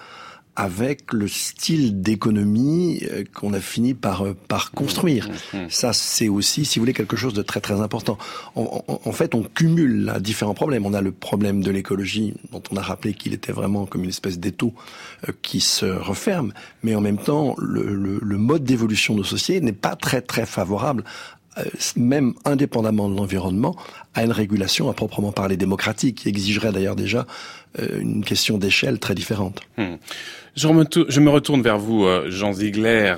avec le style d'économie euh, qu'on a fini par euh, par construire. Mmh, mmh, mmh. Ça, c'est aussi, si vous voulez, quelque chose de très très important. En, en, en fait, on cumule là différents problèmes. On a le problème de l'écologie, dont on a rappelé qu'il était vraiment comme une espèce d'étau euh, qui se referme, mais en même temps, le, le, le mode d'évolution de nos sociétés n'est pas très très favorable même indépendamment de l'environnement, à une régulation à proprement parler démocratique, qui exigerait d'ailleurs déjà une question d'échelle très différente. Hmm. Je, me retourne vers vous, euh, Jean Ziegler.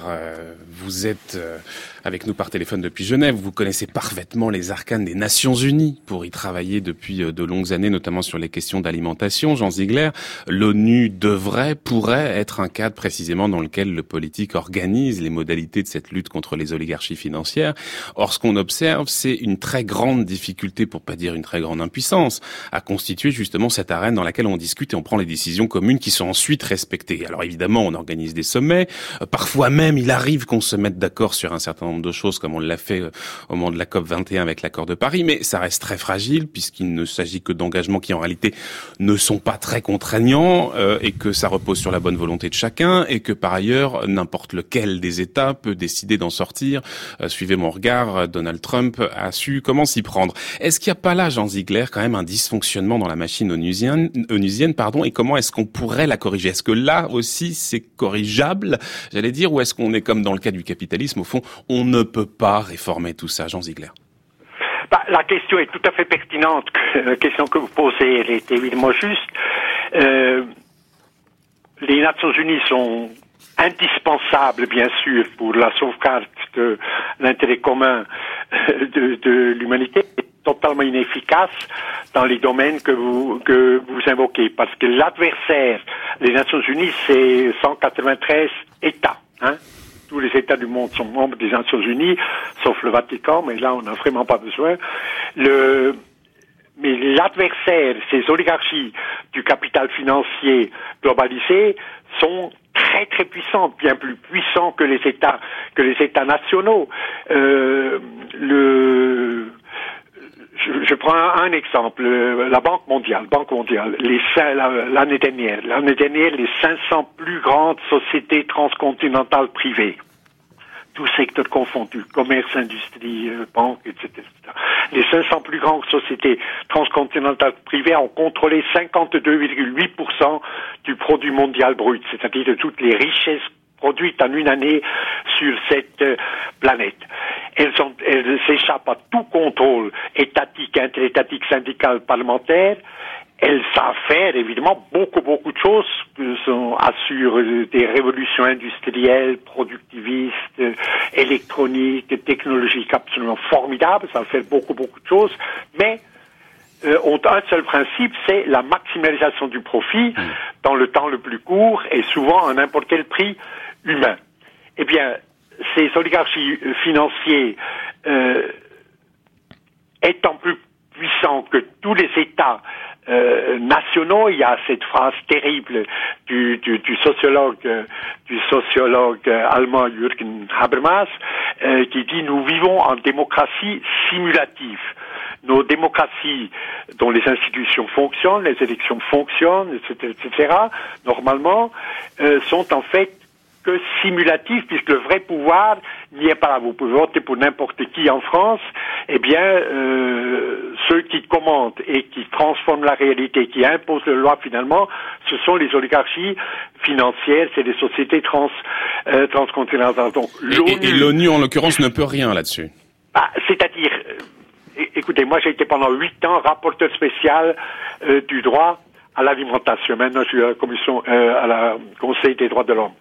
Euh, vous êtes euh, avec nous par téléphone depuis Genève. Vous connaissez parfaitement les arcanes des Nations Unies pour y travailler depuis de longues années, notamment sur les questions d'alimentation. Jean Ziegler, l'ONU devrait, pourrait être un cadre précisément dans lequel le politique organise les modalités de cette lutte contre les oligarchies financières. Or, ce qu'on observe, c'est une très grande difficulté, pour pas dire une très grande impuissance, à constituer justement cette arène dans laquelle on discute et on prend les décisions communes qui sont ensuite respectées. Alors évidemment, on organise des sommets. Euh, parfois même, il arrive qu'on se mette d'accord sur un certain nombre de choses, comme on l'a fait euh, au moment de la COP 21 avec l'accord de Paris. Mais ça reste très fragile puisqu'il ne s'agit que d'engagements qui en réalité ne sont pas très contraignants euh, et que ça repose sur la bonne volonté de chacun et que par ailleurs, n'importe lequel des États peut décider d'en sortir. suivez mon regard, Donald Trump a su comment s'y prendre. Est-ce qu'il n'y a pas là, Jean Ziegler, quand même un dysfonctionnement dans la machine onusienne, onusienne pardon, et comment est-ce qu'on pourrait la corriger? Est-ce que là aussi c'est corrigeable, j'allais dire, ou est-ce qu'on est comme dans le cas du capitalisme, au fond, on ne peut pas réformer tout ça, Jean Ziegler bah, la question est tout à fait pertinente. La question que vous posez, elle est évidemment juste. Euh, les Nations Unies sont indispensables, bien sûr, pour la sauvegarde de l'intérêt commun euh, de, de l'humanité totalement inefficace dans les domaines que vous, que vous invoquez. Parce que l'adversaire, les Nations Unies, c'est 193 États. Hein. Tous les États du monde sont membres des Nations Unies, sauf le Vatican, mais là, on n'a vraiment pas besoin. Mais l'adversaire, ces oligarchies du capital financier globalisé, sont très très puissants, bien plus puissants que les États que les États nationaux. Euh, je, je, prends un, exemple, la Banque mondiale, Banque mondiale, l'année dernière, l'année dernière, les 500 plus grandes sociétés transcontinentales privées, tous secteurs confondus, commerce, industrie, euh, banque, etc., Les 500 plus grandes sociétés transcontinentales privées ont contrôlé 52,8% du produit mondial brut, c'est-à-dire de toutes les richesses produites en une année sur cette euh, planète. Elles, elles s'échappent à tout contrôle étatique, interétatique, syndical, parlementaire. Elles savent faire évidemment beaucoup beaucoup de choses, sont, assurent des révolutions industrielles, productivistes, électroniques, technologiques absolument formidables, ça fait beaucoup beaucoup de choses, mais euh, ont un seul principe, c'est la maximalisation du profit mmh. dans le temps le plus court et souvent à n'importe quel prix humain. Eh bien, ces oligarchies financiers euh, étant plus puissants que tous les États euh, nationaux, il y a cette phrase terrible du, du, du sociologue, du sociologue allemand Jürgen Habermas euh, qui dit nous vivons en démocratie simulative. Nos démocraties dont les institutions fonctionnent, les élections fonctionnent, etc., etc. normalement, euh, sont en fait que simulatif puisque le vrai pouvoir n'y est pas là. Vous pouvez voter pour n'importe qui en France. Eh bien, euh, ceux qui commentent et qui transforment la réalité, qui imposent la loi finalement, ce sont les oligarchies financières, c'est des sociétés trans, euh, transcontinentales. Donc, et l'ONU, en l'occurrence, ne peut rien là-dessus. Bah, C'est-à-dire, euh, écoutez, moi j'ai été pendant huit ans rapporteur spécial euh, du droit à l'alimentation. Maintenant, je suis à la commission, euh, à la Conseil des droits de l'homme.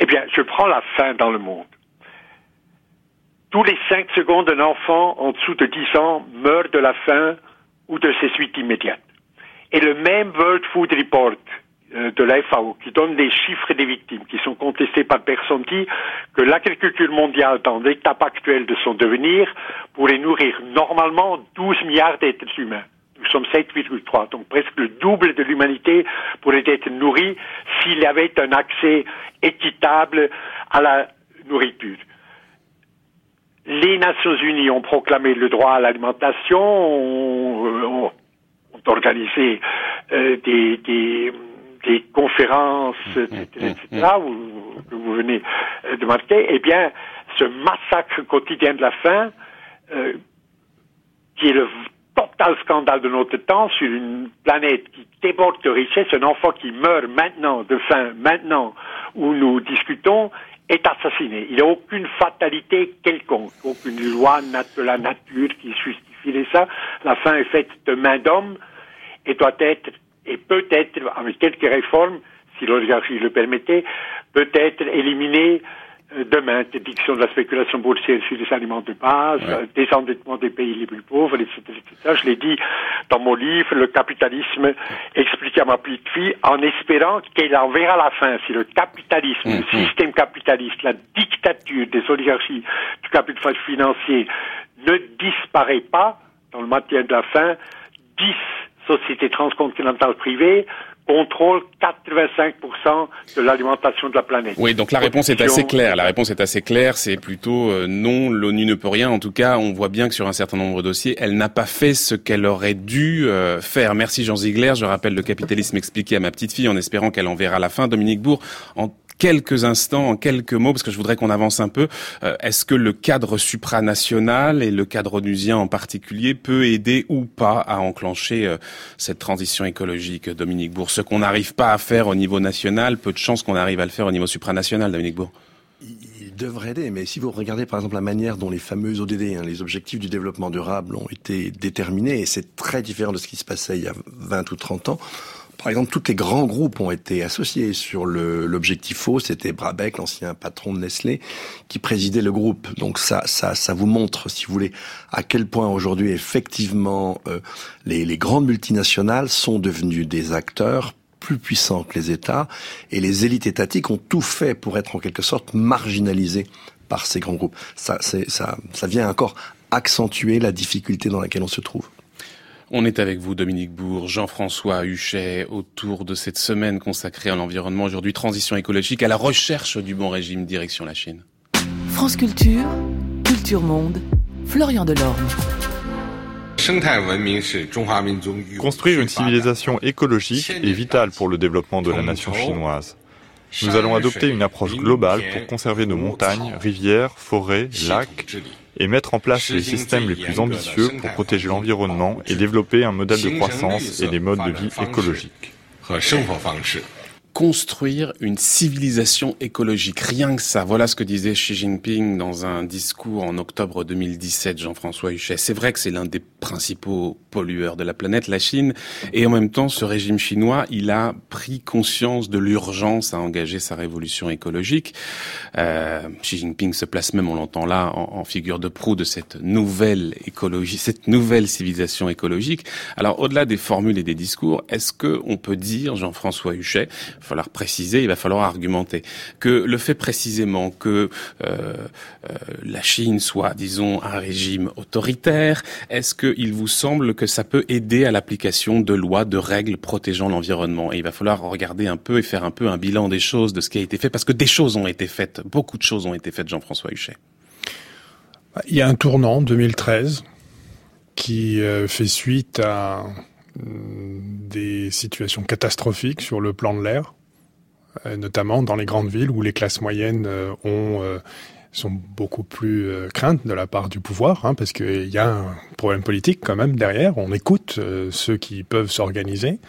Eh bien, je prends la faim dans le monde. Tous les cinq secondes, un enfant en dessous de 10 ans meurt de la faim ou de ses suites immédiates. Et le même World Food Report euh, de la FAO, qui donne les chiffres des victimes, qui sont contestés par personne, dit que l'agriculture mondiale, dans l'étape actuelle de son devenir, pourrait nourrir normalement 12 milliards d'êtres humains. Nous sommes 7,3, donc presque le double de l'humanité pourrait être nourrie s'il y avait un accès équitable à la nourriture. Les Nations Unies ont proclamé le droit à l'alimentation, ont, ont, organisé euh, des, des, des, conférences, etc., etc. Où, que vous venez de marquer. Eh bien, ce massacre quotidien de la faim, euh, qui est le total scandale de notre temps sur une planète qui déborde de richesse, un enfant qui meurt maintenant de faim, maintenant où nous discutons, est assassiné. Il n'y a aucune fatalité quelconque, aucune loi de la nature qui justifie ça. La faim est faite de main d'homme et doit être, et peut être, avec quelques réformes, si l'oligarchie le permettait, peut être éliminée demain, interdiction de la spéculation boursière sur les aliments de base, ouais. Euh, désendettement des pays les plus pauvres, etc. etc. Je l'ai dit dans mon livre, le capitalisme expliqué à ma petite fille, en espérant qu'elle en verra la fin. Si le capitalisme, mmh, le système capitaliste, la dictature des oligarchies du capital financier ne disparaît pas dans le maintien de la fin, dix sociétés transcontinentales privées contrôle 85% de l'alimentation de la planète. Oui, donc la réponse est assez claire. La réponse est assez claire. C'est plutôt euh, non, l'ONU ne peut rien. En tout cas, on voit bien que sur un certain nombre de dossiers, elle n'a pas fait ce qu'elle aurait dû euh, faire. Merci Jean Ziegler. Je rappelle le capitalisme expliqué à ma petite fille en espérant qu'elle en verra la fin. Dominique Bourg, en quelques instants, en quelques mots, parce que je voudrais qu'on avance un peu. Euh, Est-ce que le cadre supranational et le cadre onusien en particulier peut aider ou pas à enclencher euh, cette transition écologique, Dominique Bourg? Ce qu'on n'arrive pas à faire au niveau national, peu de chances qu'on arrive à le faire au niveau supranational, Dominique Bourg il devrait aider, mais si vous regardez par exemple la manière dont les fameux ODD, hein, les objectifs du développement durable, ont été déterminés, et c'est très différent de ce qui se passait il y a 20 ou 30 ans, par exemple, tous les grands groupes ont été associés sur l'objectif faux. C'était Brabeck, l'ancien patron de Nestlé, qui présidait le groupe. Donc ça, ça, ça vous montre, si vous voulez, à quel point aujourd'hui, effectivement, euh, les, les grandes multinationales sont devenues des acteurs plus puissants que les États, et les élites étatiques ont tout fait pour être en quelque sorte marginalisées par ces grands groupes. Ça, ça, ça vient encore accentuer la difficulté dans laquelle on se trouve. On est avec vous, Dominique Bourg, Jean-François Huchet, autour de cette semaine consacrée à l'environnement, aujourd'hui transition écologique, à la recherche du bon régime, direction la Chine. France Culture, Culture Monde, Florian Delorme. Construire une civilisation écologique est vital pour le développement de la nation chinoise. Nous allons adopter une approche globale pour conserver nos montagnes, rivières, forêts, lacs et mettre en place les systèmes les plus ambitieux pour protéger l'environnement et développer un modèle de croissance et des modes de vie écologiques construire une civilisation écologique. Rien que ça. Voilà ce que disait Xi Jinping dans un discours en octobre 2017, Jean-François Huchet. C'est vrai que c'est l'un des principaux pollueurs de la planète, la Chine. Et en même temps, ce régime chinois, il a pris conscience de l'urgence à engager sa révolution écologique. Euh, Xi Jinping se place même, on l'entend là, en, figure de proue de cette nouvelle écologie, cette nouvelle civilisation écologique. Alors, au-delà des formules et des discours, est-ce que on peut dire, Jean-François Huchet, falloir préciser, il va falloir argumenter. Que le fait précisément que euh, euh, la Chine soit, disons, un régime autoritaire, est-ce qu'il vous semble que ça peut aider à l'application de lois, de règles protégeant l'environnement? Et il va falloir regarder un peu et faire un peu un bilan des choses, de ce qui a été fait, parce que des choses ont été faites, beaucoup de choses ont été faites, Jean-François Huchet. Il y a un tournant, 2013, qui euh, fait suite à des situations catastrophiques sur le plan de l'air notamment dans les grandes villes où les classes moyennes ont sont beaucoup plus craintes de la part du pouvoir, hein, parce qu'il y a un problème politique quand même derrière. On écoute ceux qui peuvent s'organiser.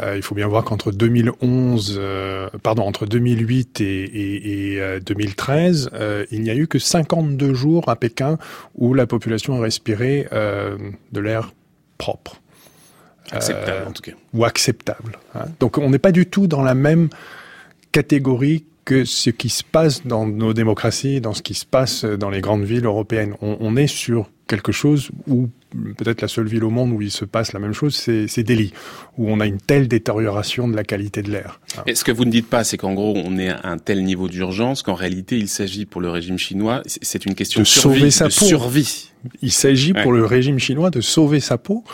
Euh, il faut bien voir qu'entre 2011, euh, pardon, entre 2008 et, et, 2013, euh, il n'y a eu que 52 jours à Pékin où la population a respiré de l'air propre. Acceptable en tout cas. Ou acceptable. Hein. Donc on n'est pas du tout dans la même catégorie que ce qui se passe dans nos démocraties, dans ce qui se passe dans les grandes villes européennes. On, on est sur quelque chose où peut-être la seule ville au monde où il se passe la même chose, c'est Delhi, où on a une telle détérioration de la qualité de l'air. Et ce que vous ne dites pas, c'est qu'en gros, on est à un tel niveau d'urgence qu'en réalité, il s'agit pour le régime chinois, c'est une question de, sauver sa de survie. Il s'agit pour le régime chinois de sauver sa peau.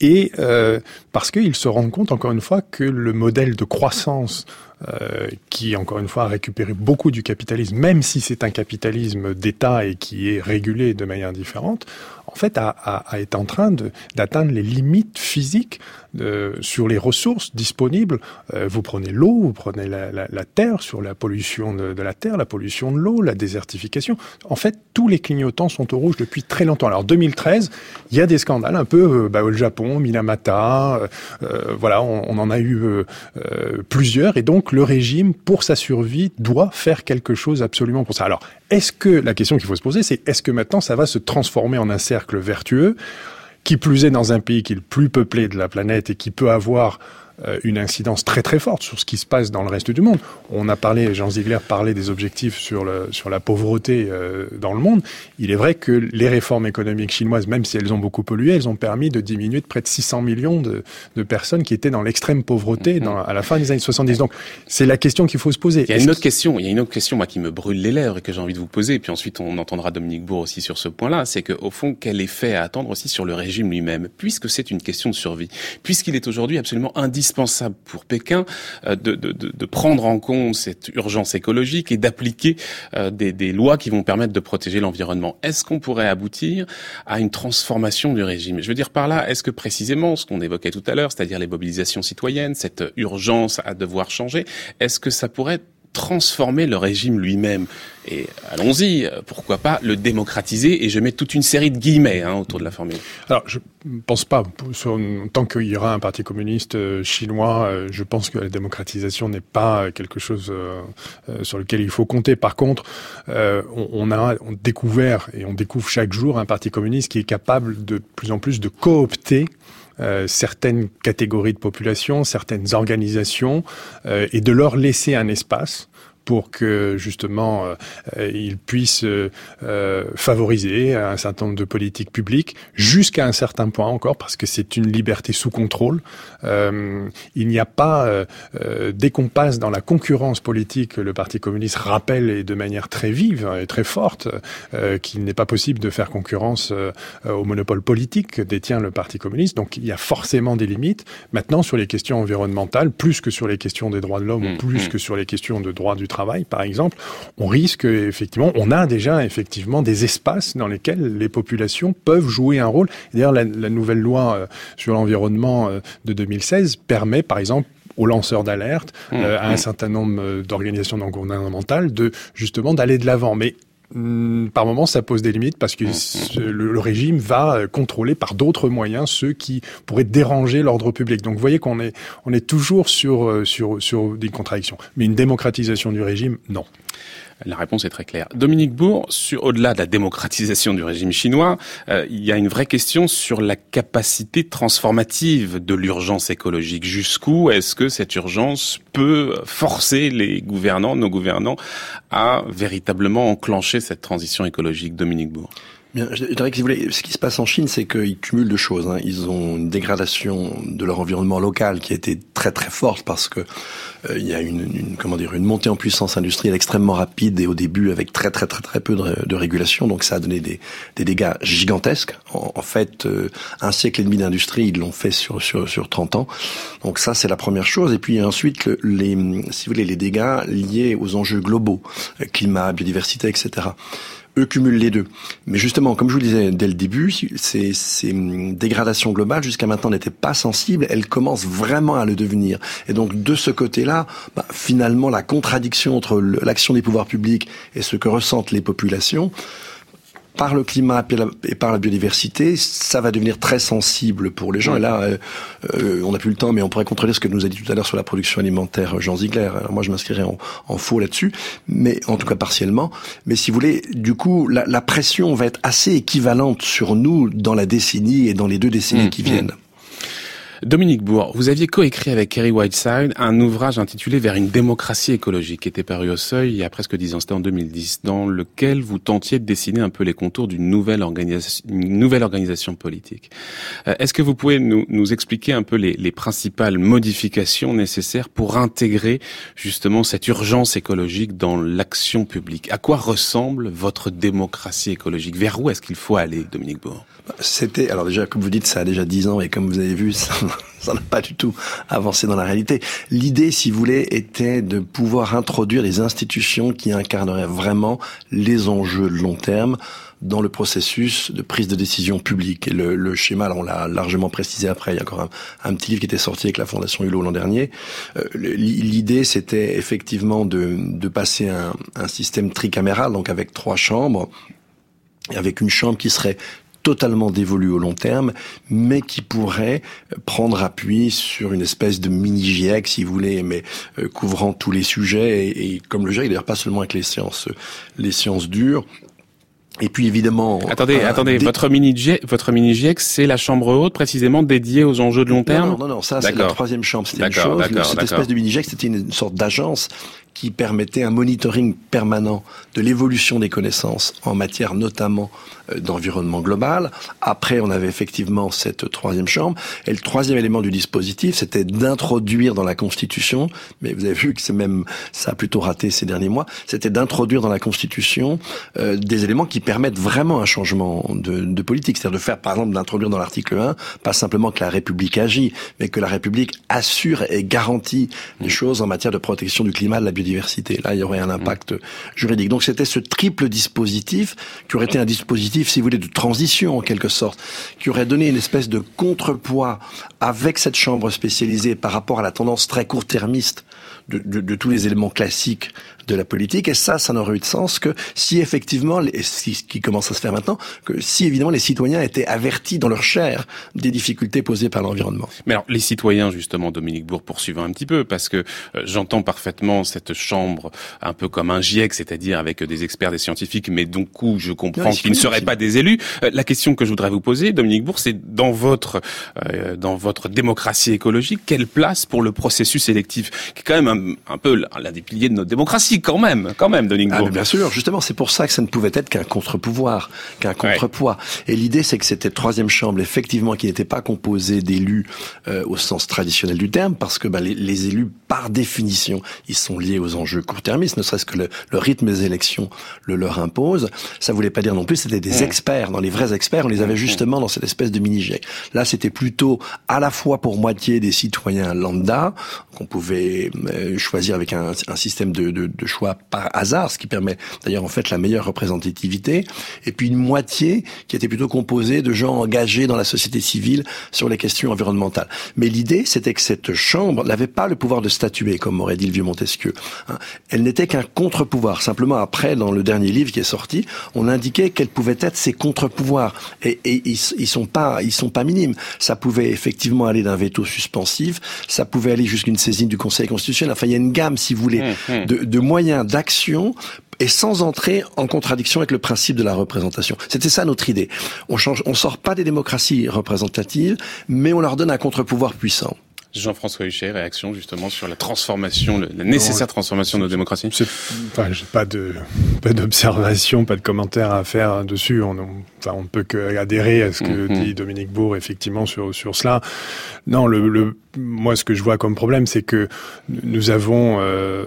Et euh, parce qu'ils se rendent compte, encore une fois, que le modèle de croissance euh, qui, encore une fois, a récupéré beaucoup du capitalisme, même si c'est un capitalisme d'État et qui est régulé de manière différente, en fait, a, a, a été en train d'atteindre les limites physiques euh, sur les ressources disponibles. Euh, vous prenez l'eau, vous prenez la, la, la, terre, sur la pollution de, de, la terre, la pollution de l'eau, la désertification. En fait, tous les clignotants sont au rouge depuis très longtemps. Alors 2013, il y a des scandales, un peu euh, bah, au Japon, Minamata, euh, voilà, on, on, en a eu plusieurs, et donc le régime, pour sa survie, doit faire quelque chose absolument pour ça. Alors, est-ce que la question qu'il faut se poser, c'est est-ce que maintenant ça va se transformer en un cercle vertueux? Qui plus est dans un pays qui est le plus peuplé de la planète et qui peut avoir une incidence très très forte sur ce qui se passe dans le reste du monde. On a parlé, Jean Ziegler parlait des objectifs sur, le, sur la pauvreté euh, dans le monde. Il est vrai que les réformes économiques chinoises, même si elles ont beaucoup pollué, elles ont permis de diminuer de près de 600 millions de, de personnes qui étaient dans l'extrême pauvreté mm-hmm. dans, à la fin des années 70. Donc c'est la question qu'il faut se poser. Il y a une autre question, il y a une autre question moi qui me brûle les lèvres et que j'ai envie de vous poser, et puis ensuite on entendra Dominique Bourg aussi sur ce point-là, c'est que au fond quel effet à attendre aussi sur le régime lui-même, puisque c'est une question de survie, puisqu'il est aujourd'hui absolument indispensable pour Pékin euh, de, prendre en compte cette urgence écologique et d'appliquer euh, des, lois qui vont permettre de protéger l'environnement. Est-ce qu'on pourrait aboutir à une transformation du régime? Je veux dire par là, est-ce que précisément ce qu'on évoquait tout à l'heure, c'est-à-dire les mobilisations citoyennes, cette urgence à devoir changer, est-ce que ça pourrait transformer le régime lui-même. Et allons-y, pourquoi pas le démocratiser Et je mets toute une série de guillemets hein, autour de la formule. Alors, je pense pas. tant qu'il y aura un parti communiste euh, chinois, euh, je pense que la démocratisation n'est pas quelque chose euh, sur lequel il faut compter. Par contre, on, a découvert et on découvre chaque jour un parti communiste qui est capable de plus en plus de coopter euh, certaines catégories de population, certaines organisations, euh, et de leur laisser un espace pour que justement euh, euh ils puissent euh, favoriser un certain nombre de politiques publiques jusqu'à un certain point encore parce que c'est une liberté sous contrôle. Euh, il n'y a pas euh, dès qu'on passe dans la concurrence politique, le Parti communiste rappelle et de manière très vive et très forte qu'il n'est pas possible de faire concurrence au monopole politique que détient le Parti communiste. Donc il y a forcément des limites. Maintenant sur les questions environnementales, plus que sur les questions des droits de l'homme, mmh, plus mmh. que sur les questions de droits du travail travail, par exemple, on risque effectivement, on a déjà effectivement des espaces dans lesquels les populations peuvent jouer un rôle. D'ailleurs, la, la, nouvelle loi euh, sur l'environnement euh, de 2016 permet, par exemple, aux lanceurs d'alerte, mmh, euh, à un mmh. certain nombre d'organisations non gouvernementales de justement d'aller de l'avant. Mais par moment, ça pose des limites parce que mmh. le, le, régime va euh, contrôler par d'autres moyens ceux qui pourraient déranger l'ordre public. Donc, vous voyez qu'on est, on est toujours sur, euh, sur, sur des contradictions. Mais une démocratisation du régime, non. La réponse est très claire. Dominique Bourg, au-delà de la démocratisation du régime chinois, euh, il y a une vraie question sur la capacité transformative de l'urgence écologique. Jusqu'où est-ce que cette urgence peut forcer les gouvernants, nos gouvernants, à véritablement enclencher cette transition écologique Dominique Bourg? Bien, je dirais que si vous voulez, ce qui se passe en Chine, c'est qu'ils cumulent deux choses. Hein. Ils ont une dégradation de leur environnement local qui a été très très forte parce que euh, il y a une, une, comment dire une montée en puissance industrielle extrêmement rapide et au début avec très très très très peu de, régulation. Donc ça a donné des, des dégâts gigantesques. En, fait, euh, un siècle et demi d'industrie, ils l'ont fait sur, sur sur 30 ans. Donc ça c'est la première chose. Et puis ensuite le, les si vous voulez les dégâts liés aux enjeux globaux, euh, climat, biodiversité, etc eux cumulent les deux. Mais justement, comme je vous le disais dès le début, ces, ces dégradations globales jusqu'à maintenant n'étaient pas sensibles, elles commencent vraiment à le devenir. Et donc de ce côté-là, bah, finalement, la contradiction entre l'action des pouvoirs publics et ce que ressentent les populations, par le climat et par la biodiversité, ça va devenir très sensible pour les gens. Et là, euh, euh, on n'a plus le temps, mais on pourrait contrôler ce que nous a dit tout à l'heure sur la production alimentaire euh, Jean Ziegler. Alors moi, je m'inscrirais en, en, faux là-dessus, mais en tout cas partiellement. Mais si vous voulez, du coup, la, la, pression va être assez équivalente sur nous dans la décennie et dans les deux décennies mmh, qui viennent. Mmh. Dominique Bourg, vous aviez coécrit avec Kerry Whiteside un ouvrage intitulé Vers une démocratie écologique, qui était paru au Seuil il y a presque dix ans, c'était en 2010, dans lequel vous tentiez de dessiner un peu les contours d'une nouvelle nouvelle organisation politique. Euh, est-ce que vous pouvez nous, nous expliquer un peu les, les, principales modifications nécessaires pour intégrer justement cette urgence écologique dans l'action publique? À quoi ressemble votre démocratie écologique? Vers où est-ce qu'il faut aller, Dominique Bourg? C'était, alors déjà, comme vous dites, ça a déjà dix ans, et comme vous avez vu, *laughs* ça n'a pas du tout avancé dans la réalité. L'idée, si vous voulez, était de pouvoir introduire des institutions qui incarneraient vraiment les enjeux de long terme dans le processus de prise de décision publique. Et le, le schéma, on l'a largement précisé après, il y a encore un, petit livre qui était sorti avec la Fondation Hulot l'an dernier. Euh, l'idée, c'était effectivement de, de passer un, un système tricaméral, donc avec trois chambres, avec une chambre qui serait totalement dévolu au long terme, mais qui pourrait prendre appui sur une espèce de mini GIEC, si vous voulez, mais euh, couvrant tous les sujets et, comme le GIEC, d'ailleurs pas seulement avec les sciences, les sciences dures, et puis évidemment. Attendez, attendez. Votre mini GIEC, votre mini GIEC, c'est la chambre haute précisément dédiée aux enjeux de long terme. Non, non, non, ça c'est la troisième chambre. C'était une chose. Cette espèce de mini GIEC, c'était une sorte d'agence qui permettait un monitoring permanent de l'évolution des connaissances en matière notamment euh, d'environnement global. Après, on avait effectivement cette troisième chambre. Et le troisième élément du dispositif, c'était d'introduire dans la Constitution, mais vous avez vu que c'est même, ça a plutôt raté ces derniers mois, c'était d'introduire dans la Constitution euh, des éléments qui permettent vraiment un changement de, de politique. C'est-à-dire de faire, par exemple, d'introduire dans l'article 1, pas simplement que la République agit, mais que la République assure et garantit les choses en matière de protection du climat, de la biodiversité. Là, il y aurait un impact juridique. Donc c'était ce triple dispositif qui aurait été un dispositif, si vous voulez, de transition en quelque sorte, qui aurait donné une espèce de contrepoids avec cette chambre spécialisée par rapport à la tendance très court-termiste de, de, de, tous les éléments classiques de la politique. Et ça, ça n'aurait eu de sens que si effectivement, et ce qui commence à se faire maintenant, que si évidemment les citoyens étaient avertis dans leur chair des difficultés posées par l'environnement. Mais alors, les citoyens, justement, Dominique Bourg, poursuivant un petit peu, parce que euh, j'entends parfaitement cette chambre un peu comme un GIEC, c'est-à-dire avec des experts, des scientifiques, mais donc où je comprends qu'ils ne seraient pas des élus. Euh, la question que je voudrais vous poser, Dominique Bourg, c'est dans votre euh, dans votre démocratie écologique, quelle place pour le processus électif, qui est quand même un un, peu l'un des piliers de notre démocratie, quand même, quand même, de ah, Bien sûr, justement, c'est pour ça que ça ne pouvait être qu'un contre-pouvoir, qu'un contre-poids. Et l'idée, c'est que c'était troisième chambre, effectivement, qui n'était pas composée d'élus euh, au sens traditionnel du terme, parce que bah, les, élus, par définition, ils sont liés aux enjeux court-termistes, ne serait-ce que le, rythme des élections le leur impose. Ça voulait pas dire non plus, c'était des experts. Dans les vrais experts, on les avait justement dans cette espèce de mini-GIEC. Là, c'était plutôt à la fois pour moitié des citoyens lambda, qu'on pouvait euh, choisir avec un, un système de, de, de, choix par hasard, ce qui permet d'ailleurs en fait la meilleure représentativité, et puis une moitié qui était plutôt composée de gens engagés dans la société civile sur les questions environnementales. Mais l'idée, c'était que cette chambre n'avait pas le pouvoir de statuer, comme aurait dit le vieux Montesquieu. Hein. Elle n'était qu'un contre-pouvoir. Simplement, après, dans le dernier livre qui est sorti, on indiquait quels pouvaient être ces contre-pouvoirs. Et, et ils, ils sont pas, ils sont pas minimes. Ça pouvait effectivement aller d'un veto suspensif, ça pouvait aller jusqu'à une saisine du Conseil constitutionnel. Enfin, il y a une gamme, si vous voulez, hum, hum. De, de moyens d'action et sans entrer en contradiction avec le principe de la représentation. C'était ça notre idée. On change, on sort pas des démocraties représentatives, mais on leur donne un contre-pouvoir puissant. Jean-François Huchet, réaction justement sur la transformation, la nécessaire transformation de nos démocraties? Enfin, j'ai pas de pas d'observation, pas de commentaire à faire dessus. On, enfin, on ne peut qu'adhérer à ce que mm-hmm. dit Dominique Bourg effectivement sur sur cela. Non, le, le moi ce que je vois comme problème, c'est que nous avons euh,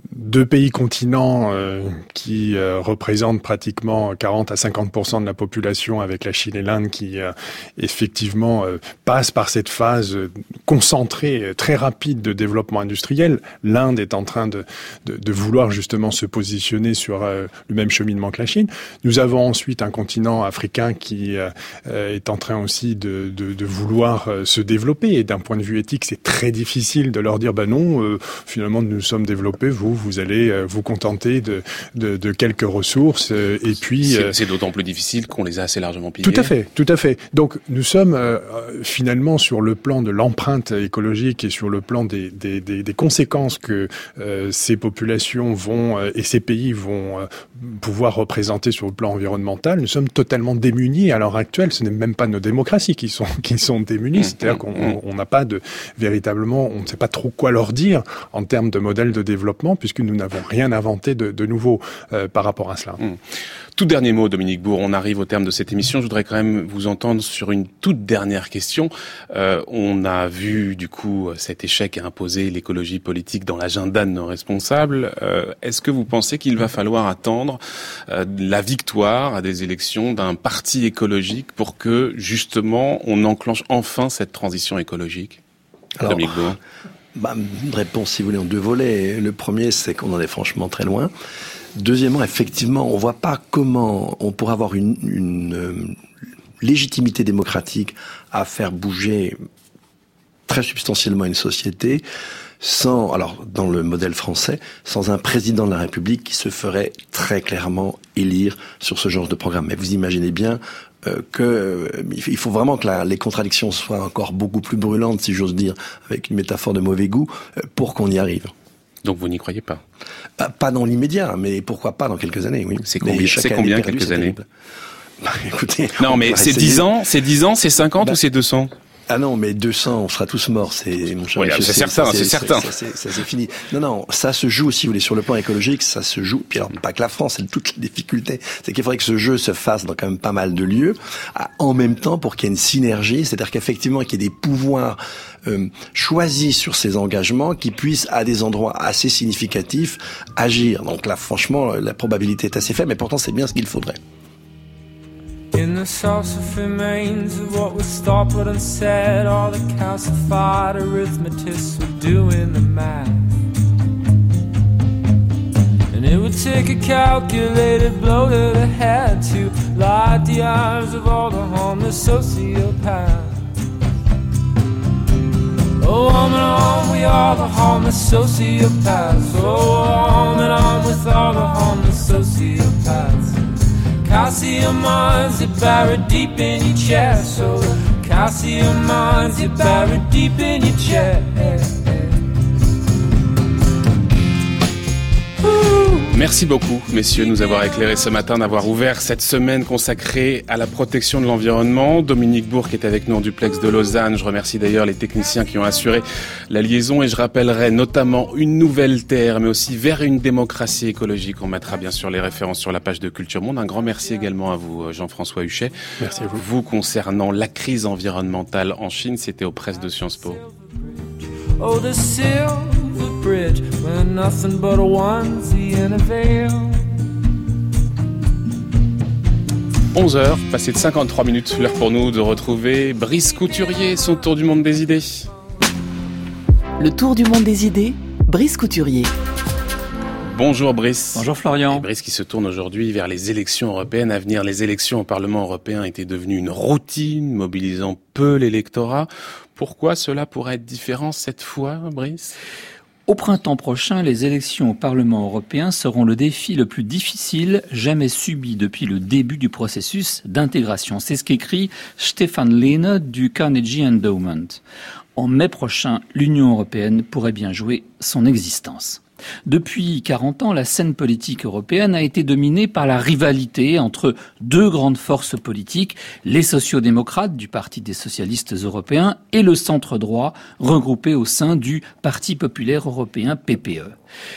deux pays continents qui représentent pratiquement 40 à 50% de la population, avec la Chine et l'Inde qui effectivement passent par cette phase concentrée très rapide de développement industriel. L'Inde est en train de, de, de, vouloir justement se positionner sur le même cheminement que la Chine. Nous avons ensuite un continent africain qui est en train aussi de, de, vouloir se développer. Et d'un point de vue éthique, c'est très difficile de leur dire, bah non, euh, finalement, nous sommes développés, vous, vous allez euh, vous contenter de, de, de quelques ressources. Euh, et puis, c'est d'autant plus difficile qu'on les a assez largement pillés. Tout à fait, tout à fait. Donc, nous sommes finalement sur le plan de l'empreinte écologique et sur le plan des, des, des, des conséquences que ces populations vont et ces pays vont pouvoir représenter sur le plan environnemental. Nous sommes totalement démunis à l'heure actuelle. Ce n'est même pas nos démocraties qui sont qui sont démunies. Mmh, C'est-à-dire mmh, qu'on mmh. n'a pas de véritablement, on ne sait pas trop quoi leur dire en termes de modèle de développement, puisque nous n'avons rien inventé de, de nouveau euh, par rapport à cela. Mmh. Tout dernier mot, Dominique Bourg. On arrive au terme de cette émission. Je voudrais quand même vous entendre sur une toute dernière question. Euh, on a vu du coup cet échec à imposer l'écologie politique dans l'agenda de nos responsables. Euh, Est-ce que vous pensez qu'il va falloir attendre euh, la victoire à des élections d'un parti écologique pour que justement on enclenche enfin cette transition écologique? Alors, Dominique Bourg bah, Une réponse, si vous voulez, en deux volets. Le premier, c'est qu'on en est franchement très loin. Deuxièmement, effectivement, on voit pas comment on pourrait avoir une, une euh, légitimité démocratique à faire bouger très substantiellement une société sans, alors dans le modèle français, sans un président de la République qui se ferait très clairement élire sur ce genre de programme. Mais vous imaginez bien euh, que euh, il faut vraiment que la, les contradictions soient encore beaucoup plus brûlantes, si j'ose dire, avec une métaphore de mauvais goût, euh, pour qu'on y arrive. Donc vous n'y croyez pas? Pas, pas dans l'immédiat, mais pourquoi pas dans quelques années, oui. C'est combien, c'est combien perdu, quelques années? bah, *laughs* écoutez, Non, mais c'est 10 ans, c'est 10 ans, c'est 50 bah, ou c'est 200 ah non, mais 200, on sera tous morts. C'est mon cher. Oui, c'est certain, c'est certain. Ça, c'est fini. Non, non, ça se joue, si vous voulez, sur le plan écologique, ça se joue. Puis alors, pas que la France, c'est toute la difficulté. C'est qu'il faudrait que ce jeu se fasse dans quand même pas mal de lieux, en même temps pour qu'il y ait une synergie, c'est-à-dire qu'effectivement, qu'il y ait des pouvoirs euh, choisis sur ces engagements qui puissent, à des endroits assez significatifs, agir. Donc là, franchement, la probabilité est assez faible, mais pourtant, c'est bien ce qu'il faudrait. In the sauce remains of what was thought and said, all the calcified arithmetists were doing the math. And it would take a calculated blow to the head to light the eyes of all the homeless sociopaths. Oh, on and on, we are the homeless sociopaths. Oh, on and on with all the homeless sociopaths. Calcium ions are buried deep in your chest. So calcium ions are buried deep in your chest. Merci beaucoup, messieurs, de nous avoir éclairé ce matin, d'avoir ouvert cette semaine consacrée à la protection de l'environnement. Dominique Bourg est avec nous en duplex de Lausanne. Je remercie d'ailleurs les techniciens qui ont assuré la liaison et je rappellerai notamment une nouvelle terre, mais aussi vers une démocratie écologique. On mettra bien sûr les références sur la page de Culture Monde. Un grand merci également à vous, Jean-François Huchet. Merci à vous. Vous concernant la crise environnementale en Chine, c'était aux presses de Sciences Po. Oh, the silver bridge, where nothing but a onesie and a veil. 11h, passé de 53 minutes, l'heure pour nous de retrouver Brice Couturier, son tour du monde des idées. Le tour du monde des idées, Brice Couturier. Bonjour Brice. Bonjour Florian. Et Brice qui se tourne aujourd'hui vers les élections européennes à venir. Les élections au Parlement européen étaient devenues une routine, mobilisant peu l'électorat. Pourquoi cela pourrait être différent cette fois, Brice? Au printemps prochain, les élections au Parlement européen seront le défi le plus difficile jamais subi depuis le début du processus d'intégration. C'est ce qu'écrit Stefan Lehne du Carnegie Endowment. En mai prochain, l'Union européenne pourrait bien jouer son existence. Depuis 40 ans, la scène politique européenne a été dominée par la rivalité entre deux grandes forces politiques, les sociodémocrates du Parti des socialistes européens et le centre droit regroupé au sein du Parti populaire européen PPE.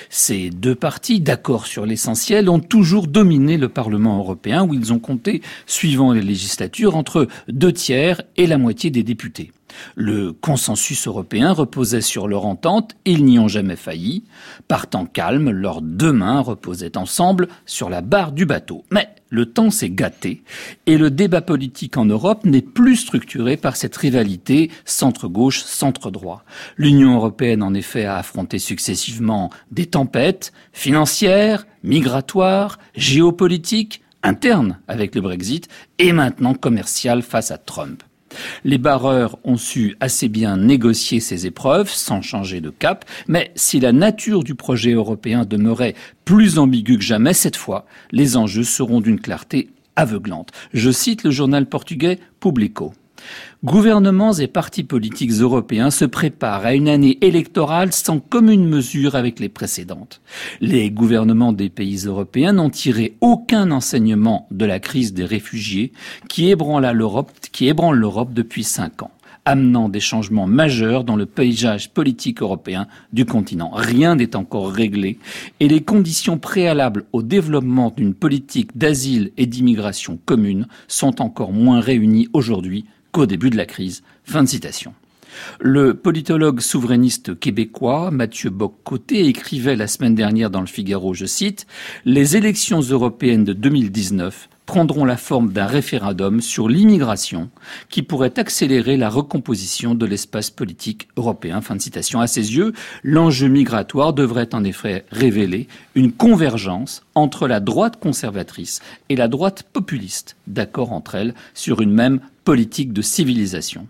Ces deux partis, d'accord sur l'essentiel, ont toujours dominé le Parlement européen où ils ont compté, suivant les législatures, entre deux tiers et la moitié des députés. Le consensus européen reposait sur leur entente, ils n'y ont jamais failli. Partant calme, leurs deux mains reposaient ensemble sur la barre du bateau. Mais le temps s'est gâté et le débat politique en Europe n'est plus structuré par cette rivalité centre-gauche, centre-droit. L'Union européenne en effet a affronté successivement des tempêtes financières, migratoires, géopolitiques, internes avec le Brexit et maintenant commerciales face à Trump. Les barreurs ont su assez bien négocier ces épreuves sans changer de cap, mais si la nature du projet européen demeurait plus ambiguë que jamais, cette fois, les enjeux seront d'une clarté aveuglante. Je cite le journal portugais Publico. Gouvernements et partis politiques européens se préparent à une année électorale sans commune mesure avec les précédentes. Les gouvernements des pays européens n'ont tiré aucun enseignement de la crise des réfugiés qui ébranle l'Europe, depuis cinq ans amenant des changements majeurs dans le paysage politique européen du continent. Rien n'est encore réglé et les conditions préalables au développement d'une politique d'asile et d'immigration commune sont encore moins réunies aujourd'hui qu'au début de la crise. Fin de citation. Le politologue souverainiste québécois Mathieu Bock-Côté écrivait la semaine dernière dans le Figaro, je cite, Les élections européennes de 2019 prendront la forme d'un référendum sur l'immigration qui pourrait accélérer la recomposition de l'espace politique européen. Fin de citation. À ses yeux, l'enjeu migratoire devrait en effet révéler une convergence entre la droite conservatrice et la droite populiste, d'accord entre elles sur une même politique de civilisation.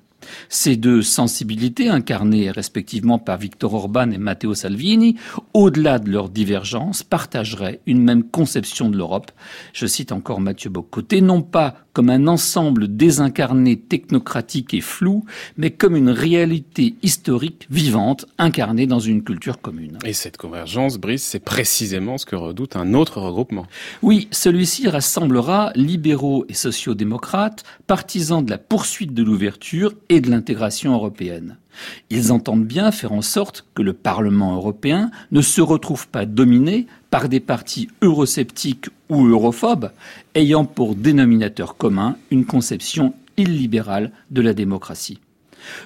Ces deux sensibilités, incarnées respectivement par Victor Orban et Matteo Salvini, au-delà de leurs divergences, partageraient une même conception de l'Europe. Je cite encore Mathieu Bocoté, non pas comme un ensemble désincarné, technocratique et flou, mais comme une réalité historique vivante, incarnée dans une culture commune. Et cette convergence, Brice, c'est précisément ce que redoute un autre regroupement. Oui, celui-ci rassemblera libéraux et sociaux-démocrates, partisans de la poursuite de l'ouverture et de l'intégration européenne. Ils entendent bien faire en sorte que le Parlement européen ne se retrouve pas dominé par des partis eurosceptiques ou europhobes ayant pour dénominateur commun une conception illibérale de la démocratie.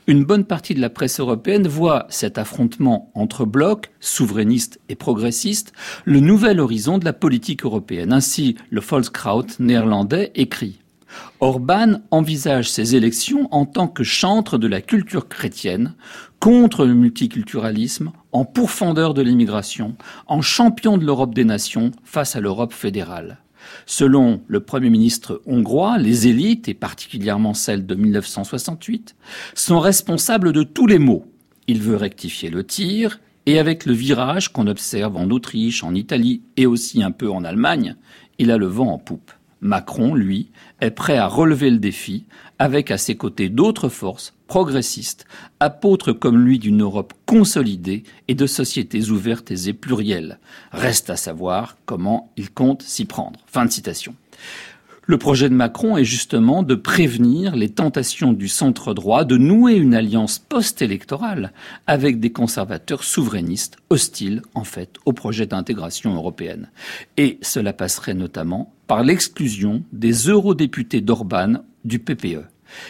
Une bonne partie de la presse européenne voit cet affrontement entre blocs, souverainistes et progressistes, le nouvel horizon de la politique européenne. Ainsi, le Volkskraut néerlandais écrit Orban envisage ces élections en tant que chantre de la culture chrétienne, contre le multiculturalisme, en pourfendeur de l'immigration, en champion de l'Europe des nations face à l'Europe fédérale. Selon le Premier ministre hongrois, les élites, et particulièrement celles de 1968, sont responsables de tous les maux. Il veut rectifier le tir, et avec le virage qu'on observe en Autriche, en Italie et aussi un peu en Allemagne, il a le vent en poupe. Macron, lui, est prêt à relever le défi avec à ses côtés d'autres forces progressistes, apôtres comme lui d'une Europe consolidée et de sociétés ouvertes et plurielles. Reste à savoir comment il compte s'y prendre. Fin de citation. Le projet de Macron est justement de prévenir les tentations du centre droit de nouer une alliance post-électorale avec des conservateurs souverainistes hostiles en fait au projet d'intégration européenne. Et cela passerait notamment par l'exclusion des eurodéputés d'Orban du PPE.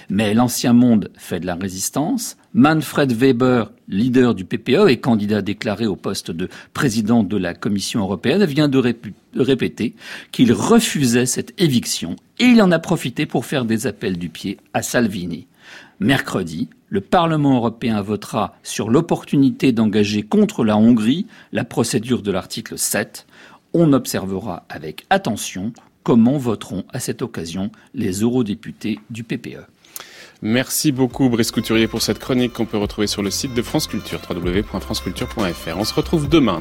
Mais l'ancien monde fait de la résistance. Manfred Weber, leader du PPE et candidat déclaré au poste de président de la Commission européenne, vient de, répéter qu'il refusait cette éviction et il en a profité pour faire des appels du pied à Salvini. Mercredi, le Parlement européen votera sur l'opportunité d'engager contre la Hongrie la procédure de l'article 7. On observera avec attention comment voteront à cette occasion les eurodéputés du PPE. Merci beaucoup Brice Couturier pour cette chronique qu'on peut retrouver sur le site de France Culture, www.franceculture.fr. On se retrouve demain